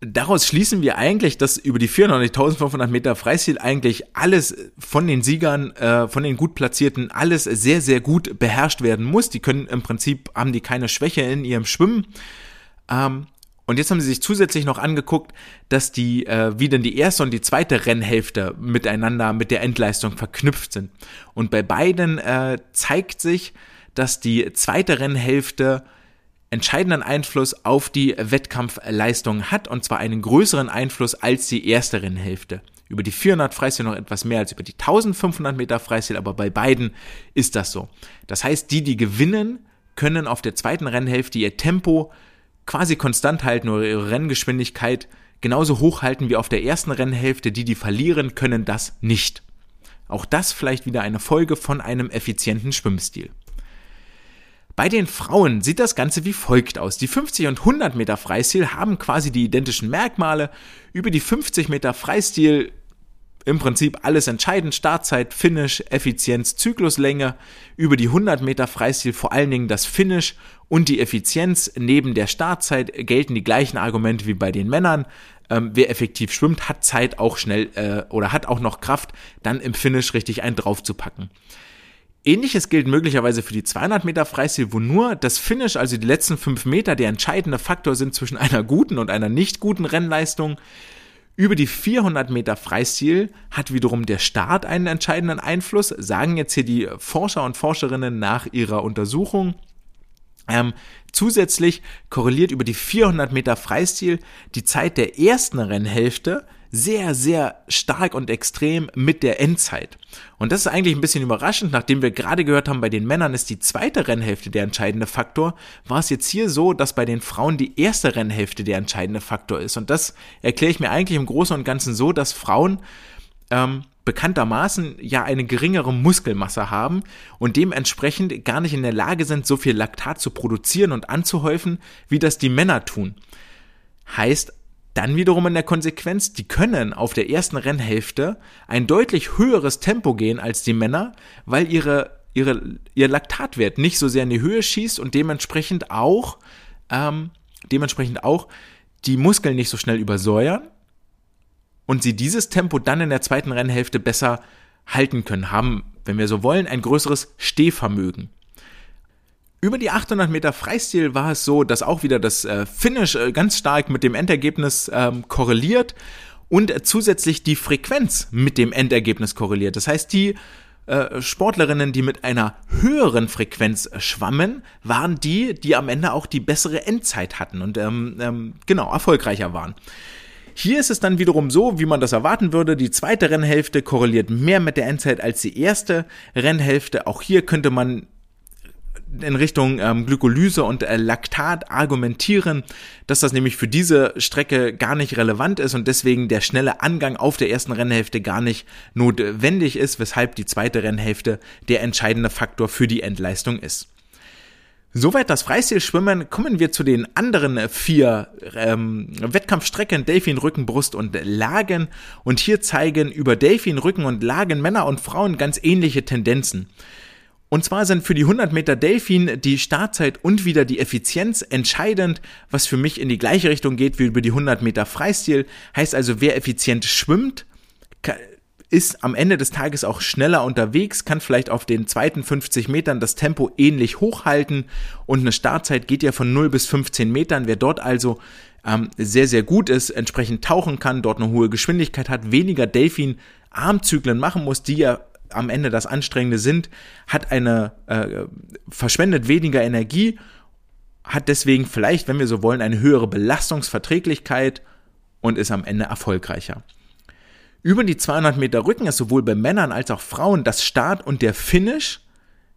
Daraus schließen wir eigentlich, dass über die 400 und 1500 Meter Freistil eigentlich alles von den Siegern, äh, von den gut platzierten, alles sehr, sehr gut beherrscht werden muss. Die können im Prinzip, haben die keine Schwäche in ihrem Schwimmen. Ähm, und jetzt haben sie sich zusätzlich noch angeguckt, dass die, äh, wie denn die erste und die zweite Rennhälfte miteinander mit der Endleistung verknüpft sind. Und bei beiden äh, zeigt sich, dass die zweite Rennhälfte entscheidenden Einfluss auf die Wettkampfleistung hat und zwar einen größeren Einfluss als die erste Rennhälfte. Über die 400 Freistil noch etwas mehr als über die 1500 Meter Freistil, aber bei beiden ist das so. Das heißt, die, die gewinnen, können auf der zweiten Rennhälfte ihr Tempo quasi konstant halten oder ihre Renngeschwindigkeit genauso hoch halten wie auf der ersten Rennhälfte. Die, die verlieren, können das nicht. Auch das vielleicht wieder eine Folge von einem effizienten Schwimmstil. Bei den Frauen sieht das Ganze wie folgt aus. Die 50 und 100 Meter Freistil haben quasi die identischen Merkmale. Über die 50 Meter Freistil im Prinzip alles entscheidend. Startzeit, Finish, Effizienz, Zykluslänge. Über die 100 Meter Freistil vor allen Dingen das Finish und die Effizienz. Neben der Startzeit gelten die gleichen Argumente wie bei den Männern. Ähm, wer effektiv schwimmt, hat Zeit auch schnell äh, oder hat auch noch Kraft, dann im Finish richtig einen draufzupacken. Ähnliches gilt möglicherweise für die 200 Meter Freistil, wo nur das Finish, also die letzten fünf Meter, der entscheidende Faktor sind zwischen einer guten und einer nicht guten Rennleistung. Über die 400 Meter Freistil hat wiederum der Start einen entscheidenden Einfluss, sagen jetzt hier die Forscher und Forscherinnen nach ihrer Untersuchung. Ähm, zusätzlich korreliert über die 400 Meter Freistil die Zeit der ersten Rennhälfte sehr, sehr stark und extrem mit der Endzeit. Und das ist eigentlich ein bisschen überraschend, nachdem wir gerade gehört haben, bei den Männern ist die zweite Rennhälfte der entscheidende Faktor, war es jetzt hier so, dass bei den Frauen die erste Rennhälfte der entscheidende Faktor ist. Und das erkläre ich mir eigentlich im Großen und Ganzen so, dass Frauen ähm, bekanntermaßen ja eine geringere Muskelmasse haben und dementsprechend gar nicht in der Lage sind, so viel Laktat zu produzieren und anzuhäufen, wie das die Männer tun. Heißt dann wiederum in der Konsequenz, die können auf der ersten Rennhälfte ein deutlich höheres Tempo gehen als die Männer, weil ihre, ihre, ihr Laktatwert nicht so sehr in die Höhe schießt und dementsprechend auch, ähm, dementsprechend auch die Muskeln nicht so schnell übersäuern und sie dieses Tempo dann in der zweiten Rennhälfte besser halten können, haben, wenn wir so wollen, ein größeres Stehvermögen. Über die 800 Meter Freistil war es so, dass auch wieder das äh, Finish äh, ganz stark mit dem Endergebnis ähm, korreliert und zusätzlich die Frequenz mit dem Endergebnis korreliert. Das heißt, die äh, Sportlerinnen, die mit einer höheren Frequenz schwammen, waren die, die am Ende auch die bessere Endzeit hatten und ähm, ähm, genau erfolgreicher waren. Hier ist es dann wiederum so, wie man das erwarten würde. Die zweite Rennhälfte korreliert mehr mit der Endzeit als die erste Rennhälfte. Auch hier könnte man in Richtung ähm, Glykolyse und äh, Laktat argumentieren, dass das nämlich für diese Strecke gar nicht relevant ist und deswegen der schnelle Angang auf der ersten Rennhälfte gar nicht notwendig ist, weshalb die zweite Rennhälfte der entscheidende Faktor für die Endleistung ist. Soweit das Freistilschwimmen. Kommen wir zu den anderen vier ähm, Wettkampfstrecken, Delfin, Rücken, Brust und Lagen. Und hier zeigen über Delfin, Rücken und Lagen Männer und Frauen ganz ähnliche Tendenzen. Und zwar sind für die 100 Meter Delfin die Startzeit und wieder die Effizienz entscheidend, was für mich in die gleiche Richtung geht wie über die 100 Meter Freistil. Heißt also, wer effizient schwimmt, ist am Ende des Tages auch schneller unterwegs, kann vielleicht auf den zweiten 50 Metern das Tempo ähnlich hochhalten und eine Startzeit geht ja von 0 bis 15 Metern. Wer dort also ähm, sehr, sehr gut ist, entsprechend tauchen kann, dort eine hohe Geschwindigkeit hat, weniger Delfin-Armzyklen machen muss, die ja am Ende das Anstrengende sind, hat eine, äh, verschwendet weniger Energie, hat deswegen vielleicht, wenn wir so wollen, eine höhere Belastungsverträglichkeit und ist am Ende erfolgreicher. Über die 200 Meter Rücken ist sowohl bei Männern als auch Frauen das Start und der Finish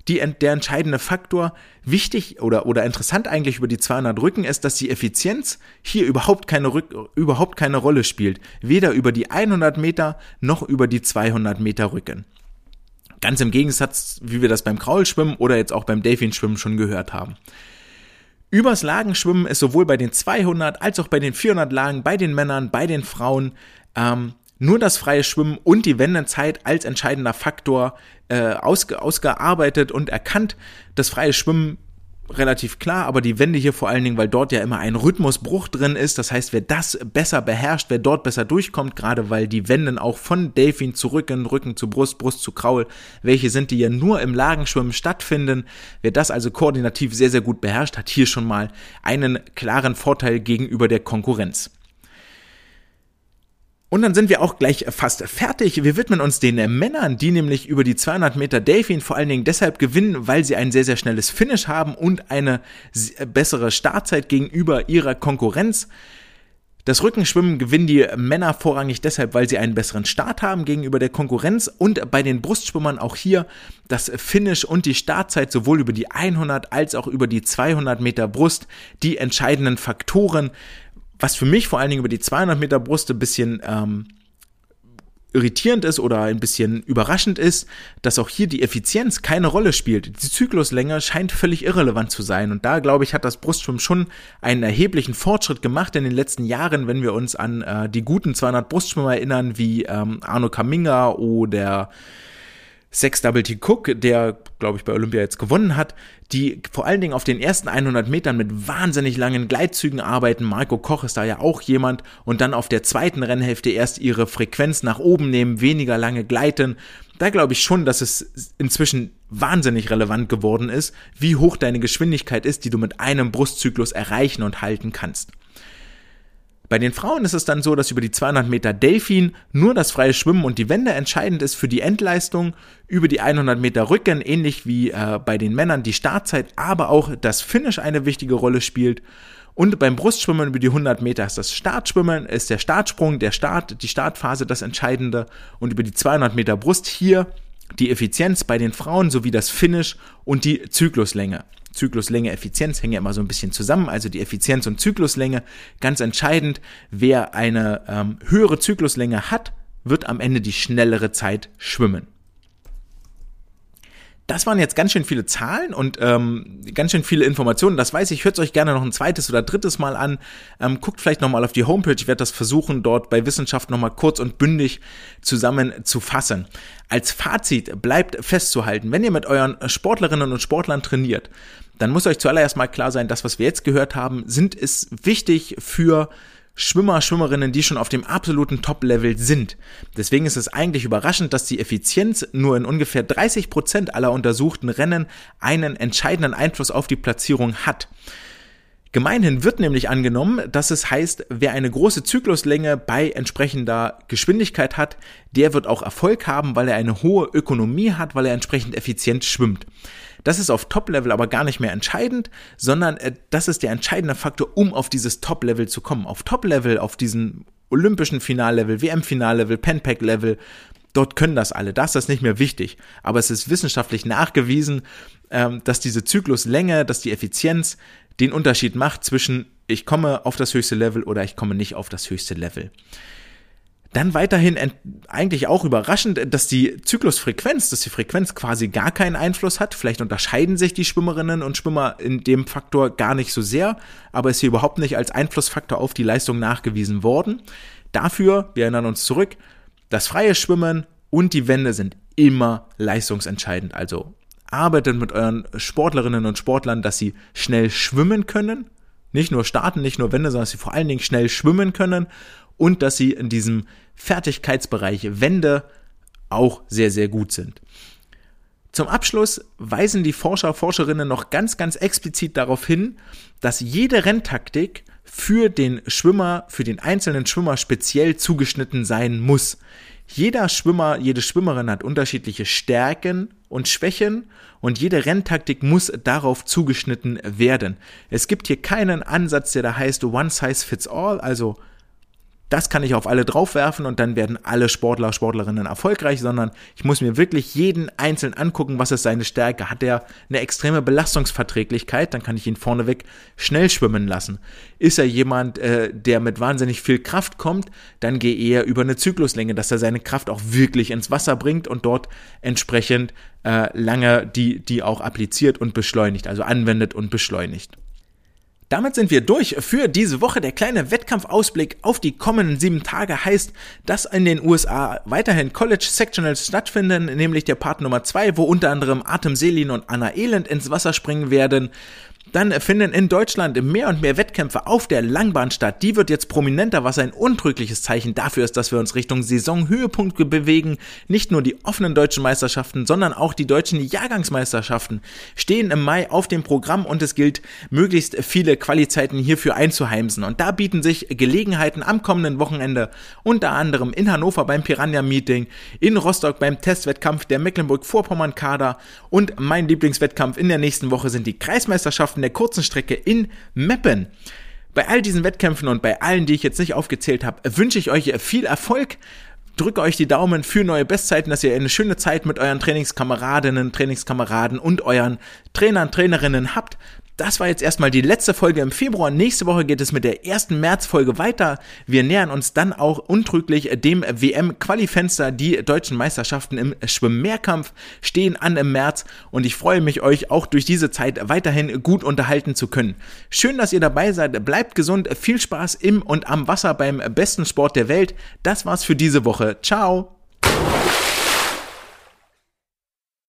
die, der entscheidende Faktor. Wichtig oder, oder interessant eigentlich über die 200 Rücken ist, dass die Effizienz hier überhaupt keine, Rück, überhaupt keine Rolle spielt. Weder über die 100 Meter noch über die 200 Meter Rücken. Ganz im Gegensatz, wie wir das beim Kraulschwimmen oder jetzt auch beim Delfinschwimmen schon gehört haben. Übers Lagenschwimmen ist sowohl bei den 200 als auch bei den 400 Lagen, bei den Männern, bei den Frauen ähm, nur das freie Schwimmen und die Wendezeit als entscheidender Faktor äh, ausge ausgearbeitet und erkannt. Das freie Schwimmen relativ klar, aber die Wende hier vor allen Dingen, weil dort ja immer ein Rhythmusbruch drin ist. Das heißt, wer das besser beherrscht, wer dort besser durchkommt, gerade weil die Wenden auch von Delfin zu Rücken, Rücken zu Brust, Brust zu Kraul, welche sind, die ja nur im Lagenschwimmen stattfinden. Wer das also koordinativ sehr, sehr gut beherrscht, hat hier schon mal einen klaren Vorteil gegenüber der Konkurrenz. Und dann sind wir auch gleich fast fertig. Wir widmen uns den Männern, die nämlich über die 200 Meter Delfin vor allen Dingen deshalb gewinnen, weil sie ein sehr, sehr schnelles Finish haben und eine bessere Startzeit gegenüber ihrer Konkurrenz. Das Rückenschwimmen gewinnen die Männer vorrangig deshalb, weil sie einen besseren Start haben gegenüber der Konkurrenz und bei den Brustschwimmern auch hier das Finish und die Startzeit sowohl über die 100 als auch über die 200 Meter Brust die entscheidenden Faktoren, was für mich vor allen Dingen über die 200 Meter Brust ein bisschen ähm, irritierend ist oder ein bisschen überraschend ist, dass auch hier die Effizienz keine Rolle spielt. Die Zykluslänge scheint völlig irrelevant zu sein. Und da, glaube ich, hat das Brustschwimmen schon einen erheblichen Fortschritt gemacht in den letzten Jahren, wenn wir uns an äh, die guten 200 Brustschwimmer erinnern, wie ähm, Arno Kaminga oder Sex Double T Cook, der, glaube ich, bei Olympia jetzt gewonnen hat, die vor allen Dingen auf den ersten 100 Metern mit wahnsinnig langen Gleitzügen arbeiten. Marco Koch ist da ja auch jemand und dann auf der zweiten Rennhälfte erst ihre Frequenz nach oben nehmen, weniger lange gleiten. Da glaube ich schon, dass es inzwischen wahnsinnig relevant geworden ist, wie hoch deine Geschwindigkeit ist, die du mit einem Brustzyklus erreichen und halten kannst. Bei den Frauen ist es dann so, dass über die 200 Meter Delfin nur das freie Schwimmen und die Wende entscheidend ist für die Endleistung, über die 100 Meter Rücken, ähnlich wie äh, bei den Männern, die Startzeit, aber auch das Finish eine wichtige Rolle spielt. Und beim Brustschwimmen über die 100 Meter ist das Startschwimmen, ist der Startsprung, der Start, die Startphase das Entscheidende. Und über die 200 Meter Brust hier die Effizienz bei den Frauen sowie das Finish und die Zykluslänge. Zykluslänge, Effizienz hängen ja immer so ein bisschen zusammen, also die Effizienz und Zykluslänge. Ganz entscheidend, wer eine ähm, höhere Zykluslänge hat, wird am Ende die schnellere Zeit schwimmen. Das waren jetzt ganz schön viele Zahlen und ähm, ganz schön viele Informationen. Das weiß ich. Hört euch gerne noch ein zweites oder drittes Mal an. Ähm, guckt vielleicht nochmal auf die Homepage. Ich werde das versuchen, dort bei Wissenschaft nochmal kurz und bündig zusammenzufassen. Als Fazit bleibt festzuhalten, wenn ihr mit euren Sportlerinnen und Sportlern trainiert, dann muss euch zuallererst mal klar sein, das, was wir jetzt gehört haben, sind es wichtig für Schwimmer, Schwimmerinnen, die schon auf dem absoluten Top-Level sind. Deswegen ist es eigentlich überraschend, dass die Effizienz nur in ungefähr 30 Prozent aller untersuchten Rennen einen entscheidenden Einfluss auf die Platzierung hat. Gemeinhin wird nämlich angenommen, dass es heißt, wer eine große Zykluslänge bei entsprechender Geschwindigkeit hat, der wird auch Erfolg haben, weil er eine hohe Ökonomie hat, weil er entsprechend effizient schwimmt. Das ist auf Top-Level aber gar nicht mehr entscheidend, sondern äh, das ist der entscheidende Faktor, um auf dieses Top-Level zu kommen. Auf Top-Level, auf diesen olympischen Finallevel, WM-Finallevel, Penpack-Level, dort können das alle. Das ist nicht mehr wichtig. Aber es ist wissenschaftlich nachgewiesen ähm, dass diese Zykluslänge, dass die Effizienz den Unterschied macht zwischen ich komme auf das höchste Level oder ich komme nicht auf das höchste Level. Dann weiterhin eigentlich auch überraschend, dass die Zyklusfrequenz, dass die Frequenz quasi gar keinen Einfluss hat. Vielleicht unterscheiden sich die Schwimmerinnen und Schwimmer in dem Faktor gar nicht so sehr, aber ist hier überhaupt nicht als Einflussfaktor auf die Leistung nachgewiesen worden. Dafür, wir erinnern uns zurück, das freie Schwimmen und die Wände sind immer leistungsentscheidend. Also arbeitet mit euren Sportlerinnen und Sportlern, dass sie schnell schwimmen können. Nicht nur starten, nicht nur Wände, sondern dass sie vor allen Dingen schnell schwimmen können und dass sie in diesem Fertigkeitsbereich Wände auch sehr, sehr gut sind. Zum Abschluss weisen die Forscher, Forscherinnen noch ganz, ganz explizit darauf hin, dass jede Renntaktik für den Schwimmer, für den einzelnen Schwimmer speziell zugeschnitten sein muss. Jeder Schwimmer, jede Schwimmerin hat unterschiedliche Stärken und Schwächen und jede Renntaktik muss darauf zugeschnitten werden. Es gibt hier keinen Ansatz, der da heißt One Size Fits All, also das kann ich auf alle draufwerfen und dann werden alle Sportler, Sportlerinnen erfolgreich, sondern ich muss mir wirklich jeden einzeln angucken, was ist seine Stärke. Hat er eine extreme Belastungsverträglichkeit, dann kann ich ihn vorneweg schnell schwimmen lassen. Ist er jemand, äh, der mit wahnsinnig viel Kraft kommt, dann gehe eher über eine Zykluslänge, dass er seine Kraft auch wirklich ins Wasser bringt und dort entsprechend äh, lange die, die auch appliziert und beschleunigt, also anwendet und beschleunigt. Damit sind wir durch für diese Woche. Der kleine Wettkampfausblick auf die kommenden sieben Tage heißt, dass in den USA weiterhin College Sectionals stattfinden, nämlich der Part Nummer zwei, wo unter anderem Artem Selin und Anna Elend ins Wasser springen werden. Dann finden in Deutschland mehr und mehr Wettkämpfe auf der Langbahn statt. Die wird jetzt prominenter, was ein untrügliches Zeichen dafür ist, dass wir uns Richtung Saisonhöhepunkte bewegen. Nicht nur die offenen deutschen Meisterschaften, sondern auch die deutschen Jahrgangsmeisterschaften stehen im Mai auf dem Programm und es gilt, möglichst viele Qualizeiten hierfür einzuheimsen. Und da bieten sich Gelegenheiten am kommenden Wochenende, unter anderem in Hannover beim Piranha Meeting, in Rostock beim Testwettkampf der Mecklenburg-Vorpommern-Kader und mein Lieblingswettkampf in der nächsten Woche sind die Kreismeisterschaften Wettkämpfen der kurzen Strecke in Meppen. Bei all diesen Wettkämpfen und bei allen, die ich jetzt nicht aufgezählt habe, wünsche ich euch viel Erfolg. Drücke euch die Daumen für neue Bestzeiten, dass ihr eine schöne Zeit mit euren Trainingskameradinnen, Trainingskameraden und euren Trainern, Trainerinnen habt. Das war jetzt erstmal die letzte Folge im Februar. Nächste Woche geht es mit der ersten Märzfolge weiter. Wir nähern uns dann auch untrüglich dem WM-Qualifenster. Die deutschen Meisterschaften im Schwimmmehrkampf stehen an im März und ich freue mich, euch auch durch diese Zeit weiterhin gut unterhalten zu können. Schön, dass ihr dabei seid. Bleibt gesund. Viel Spaß im und am Wasser beim besten Sport der Welt. Das war's für diese Woche. Ciao.